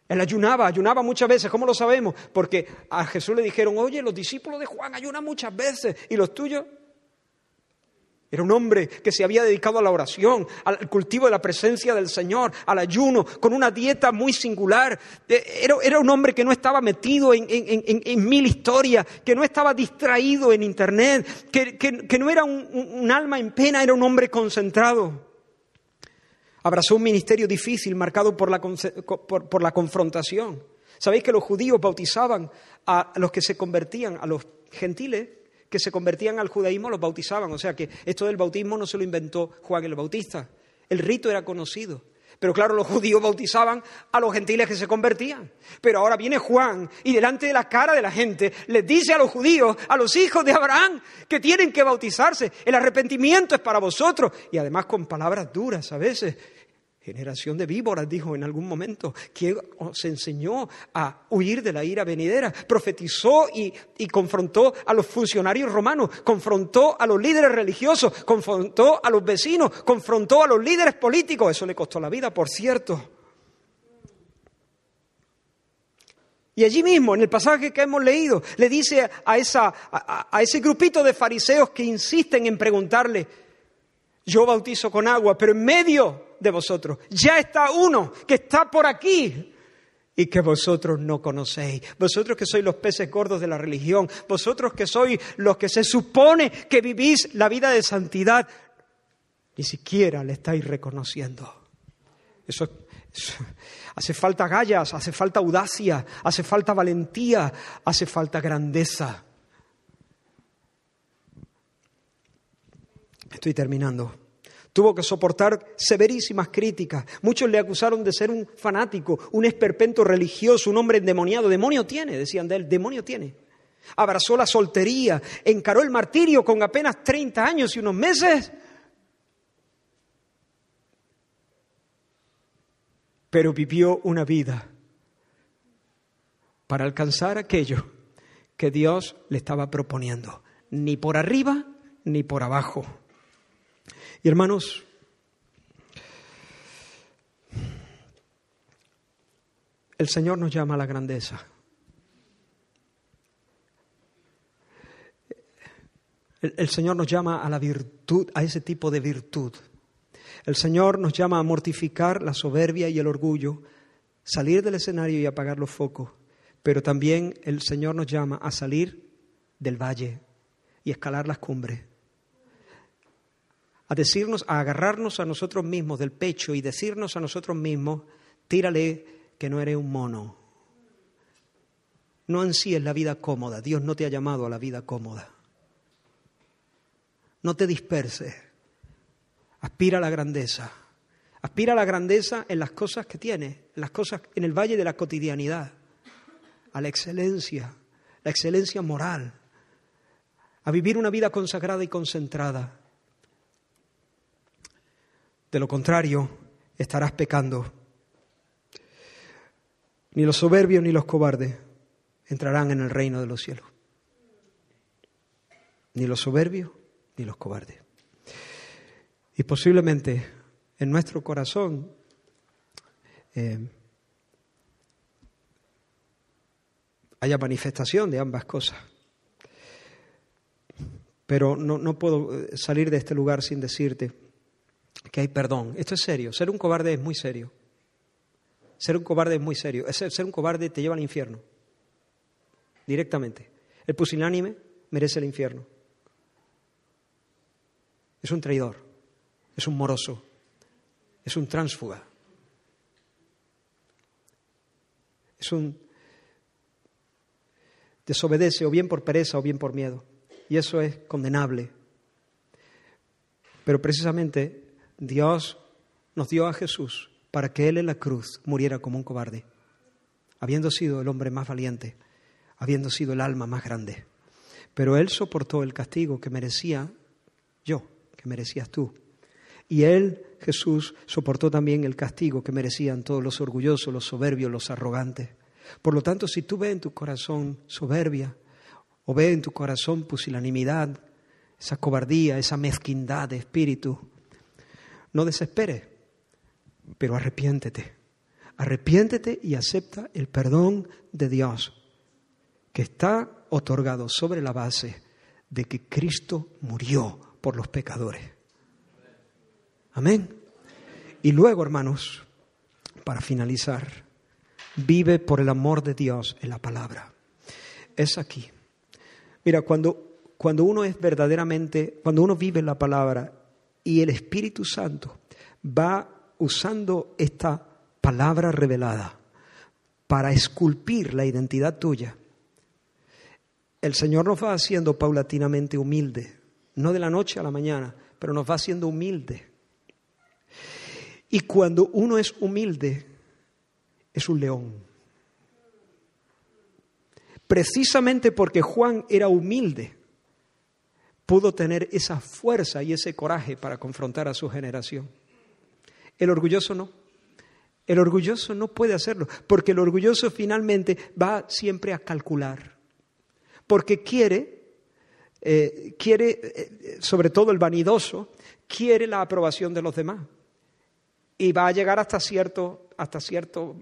Él ayunaba, ayunaba muchas veces, ¿cómo lo sabemos? Porque a Jesús le dijeron, oye, los discípulos de Juan ayunan muchas veces, ¿y los tuyos? Era un hombre que se había dedicado a la oración, al cultivo de la presencia del Señor, al ayuno, con una dieta muy singular. Era, un hombre que no estaba metido en, mil historias, que no estaba distraído en Internet, que, no era un, alma en pena, era un hombre concentrado. Abrazó un ministerio difícil marcado por la, por la confrontación. ¿Sabéis que los judíos bautizaban a los que se convertían, a los gentiles? Que se convertían al judaísmo los bautizaban. O sea que esto del bautismo no se lo inventó Juan el Bautista. El rito era conocido. Pero claro, los judíos bautizaban a los gentiles que se convertían. Pero ahora viene Juan y delante de la cara de la gente les dice a los judíos, a los hijos de Abraham, que tienen que bautizarse. El arrepentimiento es para vosotros. Y además con palabras duras a veces. Generación de víboras, dijo en algún momento, que os enseñó a huir de la ira venidera. Profetizó y, y, confrontó a los funcionarios romanos, confrontó a los líderes religiosos, confrontó a los vecinos, confrontó a los líderes políticos. Eso le costó la vida, por cierto. Y allí mismo, en el pasaje que hemos leído, le dice a, esa, a ese grupito de fariseos que insisten en preguntarle, yo bautizo con agua, pero en medio de vosotros ya está uno que está por aquí y que vosotros no conocéis. Vosotros que sois los peces gordos de la religión, vosotros que sois los que se supone que vivís la vida de santidad, ni siquiera le estáis reconociendo. Eso, hace falta gallas, hace falta audacia, hace falta valentía, hace falta grandeza. Estoy terminando. Tuvo que soportar severísimas críticas. Muchos le acusaron de ser un fanático, un esperpento religioso, un hombre endemoniado. Demonio tiene, decían de él, demonio tiene. Abrazó la soltería, encaró el martirio con apenas 30 años y unos meses. Pero vivió una vida para alcanzar aquello que Dios le estaba proponiendo, ni por arriba ni por abajo y hermanos, el Señor nos llama a la grandeza. El, Señor nos llama a la virtud, a ese tipo de virtud. El Señor nos llama a mortificar la soberbia y el orgullo, salir del escenario y apagar los focos. Pero también el Señor nos llama a salir del valle y escalar las cumbres. A decirnos, a agarrarnos a nosotros mismos del pecho y decirnos a nosotros mismos, tírale que no eres un mono. No ansíes la vida cómoda. Dios no te ha llamado a la vida cómoda. No te disperses. Aspira a la grandeza. Aspira a la grandeza en las cosas que tienes, en las cosas en el valle de la cotidianidad, a la excelencia, la excelencia moral, a vivir una vida consagrada y concentrada. De lo contrario, estarás pecando. Ni los soberbios ni los cobardes entrarán en el reino de los cielos. Ni los soberbios ni los cobardes. Y posiblemente en nuestro corazón eh, haya manifestación de ambas cosas. Pero no, no puedo eh, salir de este lugar sin decirte que hay perdón. Esto es serio. Ser un cobarde es muy serio. Ser un cobarde es muy serio. Ser un cobarde te lleva al infierno. Directamente. El pusilánime merece el infierno. Es un traidor. Es un moroso. Es un tránsfuga. Es un desobedece o bien por pereza o bien por miedo y eso es condenable. Pero precisamente Dios nos dio a Jesús para que Él en la cruz muriera como un cobarde, habiendo sido el hombre más valiente, habiendo sido el alma más grande. Pero Él soportó el castigo que merecía yo, que merecías tú. Y Él, Jesús, soportó también el castigo que merecían todos los orgullosos, los soberbios, los arrogantes. Por lo tanto, si tú ves en tu corazón soberbia, o ve en tu corazón pusilanimidad, esa cobardía, esa mezquindad de espíritu. No desesperes, pero arrepiéntete. Arrepiéntete y acepta el perdón de Dios, que está otorgado sobre la base de que Cristo murió por los pecadores. Amén. Y luego, hermanos, para finalizar, vive por el amor de Dios en la palabra. Es aquí Mira, cuando, cuando uno es verdaderamente, cuando uno vive la palabra y el Espíritu Santo va usando esta palabra revelada para esculpir la identidad tuya, el Señor nos va haciendo paulatinamente humilde, no de la noche a la mañana, pero nos va haciendo humilde. Y cuando uno es humilde, es un león precisamente porque Juan era humilde, pudo tener esa fuerza y ese coraje para confrontar a su generación. El orgulloso no. El orgulloso no puede hacerlo, porque el orgulloso finalmente va siempre a calcular, porque quiere, eh, quiere, eh, sobre todo el vanidoso, quiere la aprobación de los demás y va a llegar hasta cierto, hasta cierto,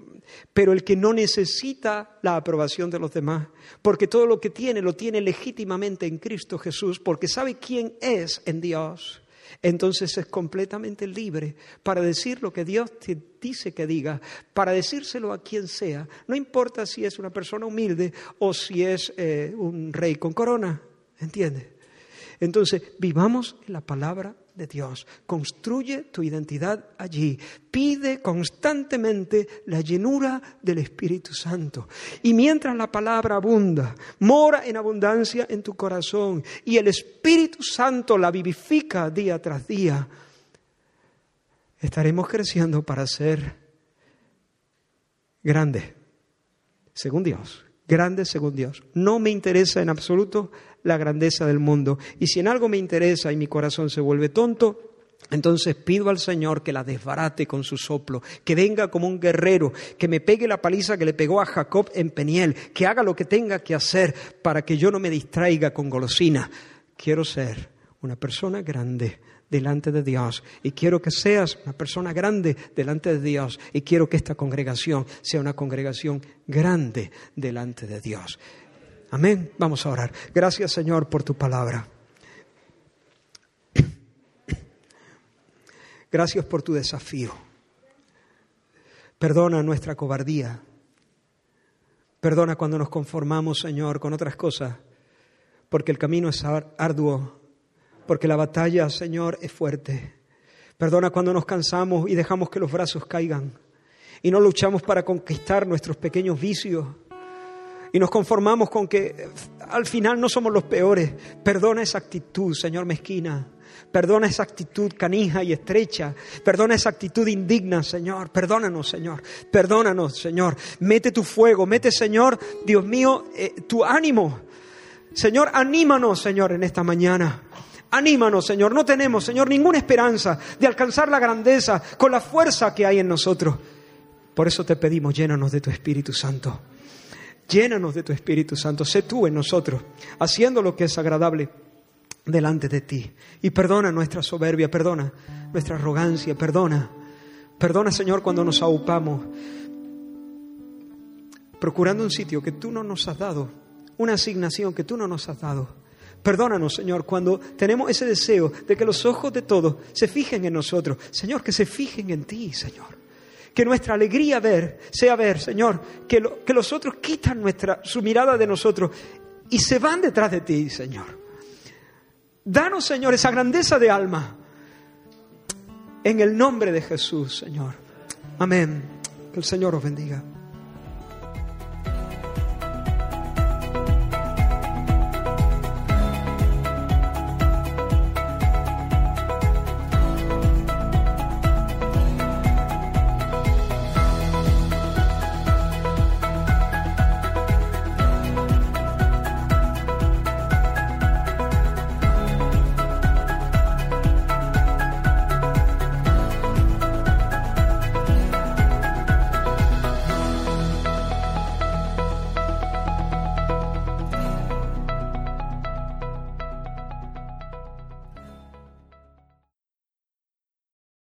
pero el que no necesita la aprobación de los demás, porque todo lo que tiene lo tiene legítimamente en Cristo Jesús, porque sabe quién es en Dios, entonces es completamente libre para decir lo que Dios te dice que diga, para decírselo a quien sea, no importa si es una persona humilde o si es eh, un rey con corona, ¿entiendes? Entonces, vivamos en la palabra de Dios. Construye tu identidad allí. Pide constantemente la llenura del Espíritu Santo. Y mientras la palabra abunda, mora en abundancia en tu corazón y el Espíritu Santo la vivifica día tras día, estaremos creciendo para ser grandes, según Dios. Grandes según Dios. No me interesa en absoluto la grandeza del mundo. Y si en algo me interesa y mi corazón se vuelve tonto, entonces pido al Señor que la desbarate con su soplo, que venga como un guerrero, que me pegue la paliza que le pegó a Jacob en Peniel, que haga lo que tenga que hacer para que yo no me distraiga con golosina. Quiero ser una persona grande delante de Dios. Y quiero que seas una persona grande delante de Dios. Y quiero que esta congregación sea una congregación grande delante de Dios. Amén. Vamos a orar. Gracias Señor por tu palabra. Gracias por tu desafío. Perdona nuestra cobardía. Perdona cuando nos conformamos, Señor, con otras cosas, porque el camino es arduo, porque la batalla, Señor, es fuerte. Perdona cuando nos cansamos y dejamos que los brazos caigan y no luchamos para conquistar nuestros pequeños vicios y nos conformamos con que al final no somos los peores. Perdona esa actitud, Señor mezquina. Perdona esa actitud canija y estrecha. Perdona esa actitud indigna, Señor. Perdónanos, Señor. Perdónanos, Señor. Mete tu fuego. Mete, Señor, Dios mío, eh, tu ánimo. Señor, anímanos, Señor, en esta mañana. Anímanos, Señor. No tenemos, Señor, ninguna esperanza de alcanzar la grandeza con la fuerza que hay en nosotros. Por eso te pedimos, llénanos de tu Espíritu Santo. Llénanos de tu Espíritu Santo. Sé tú en nosotros, haciendo lo que es agradable delante de ti. Y perdona nuestra soberbia, perdona nuestra arrogancia, perdona. Perdona, Señor, cuando nos aupamos, procurando un sitio que tú no nos has dado, una asignación que tú no nos has dado. Perdónanos, Señor, cuando tenemos ese deseo de que los ojos de todos se fijen en nosotros. Señor, que se fijen en ti, Señor. Que nuestra alegría ver sea ver, Señor, que, que los otros quitan nuestra, su mirada de nosotros y se van detrás de ti, Señor. Danos, Señor, esa grandeza de alma. En el nombre de Jesús, Señor. Amén. Que el Señor os bendiga.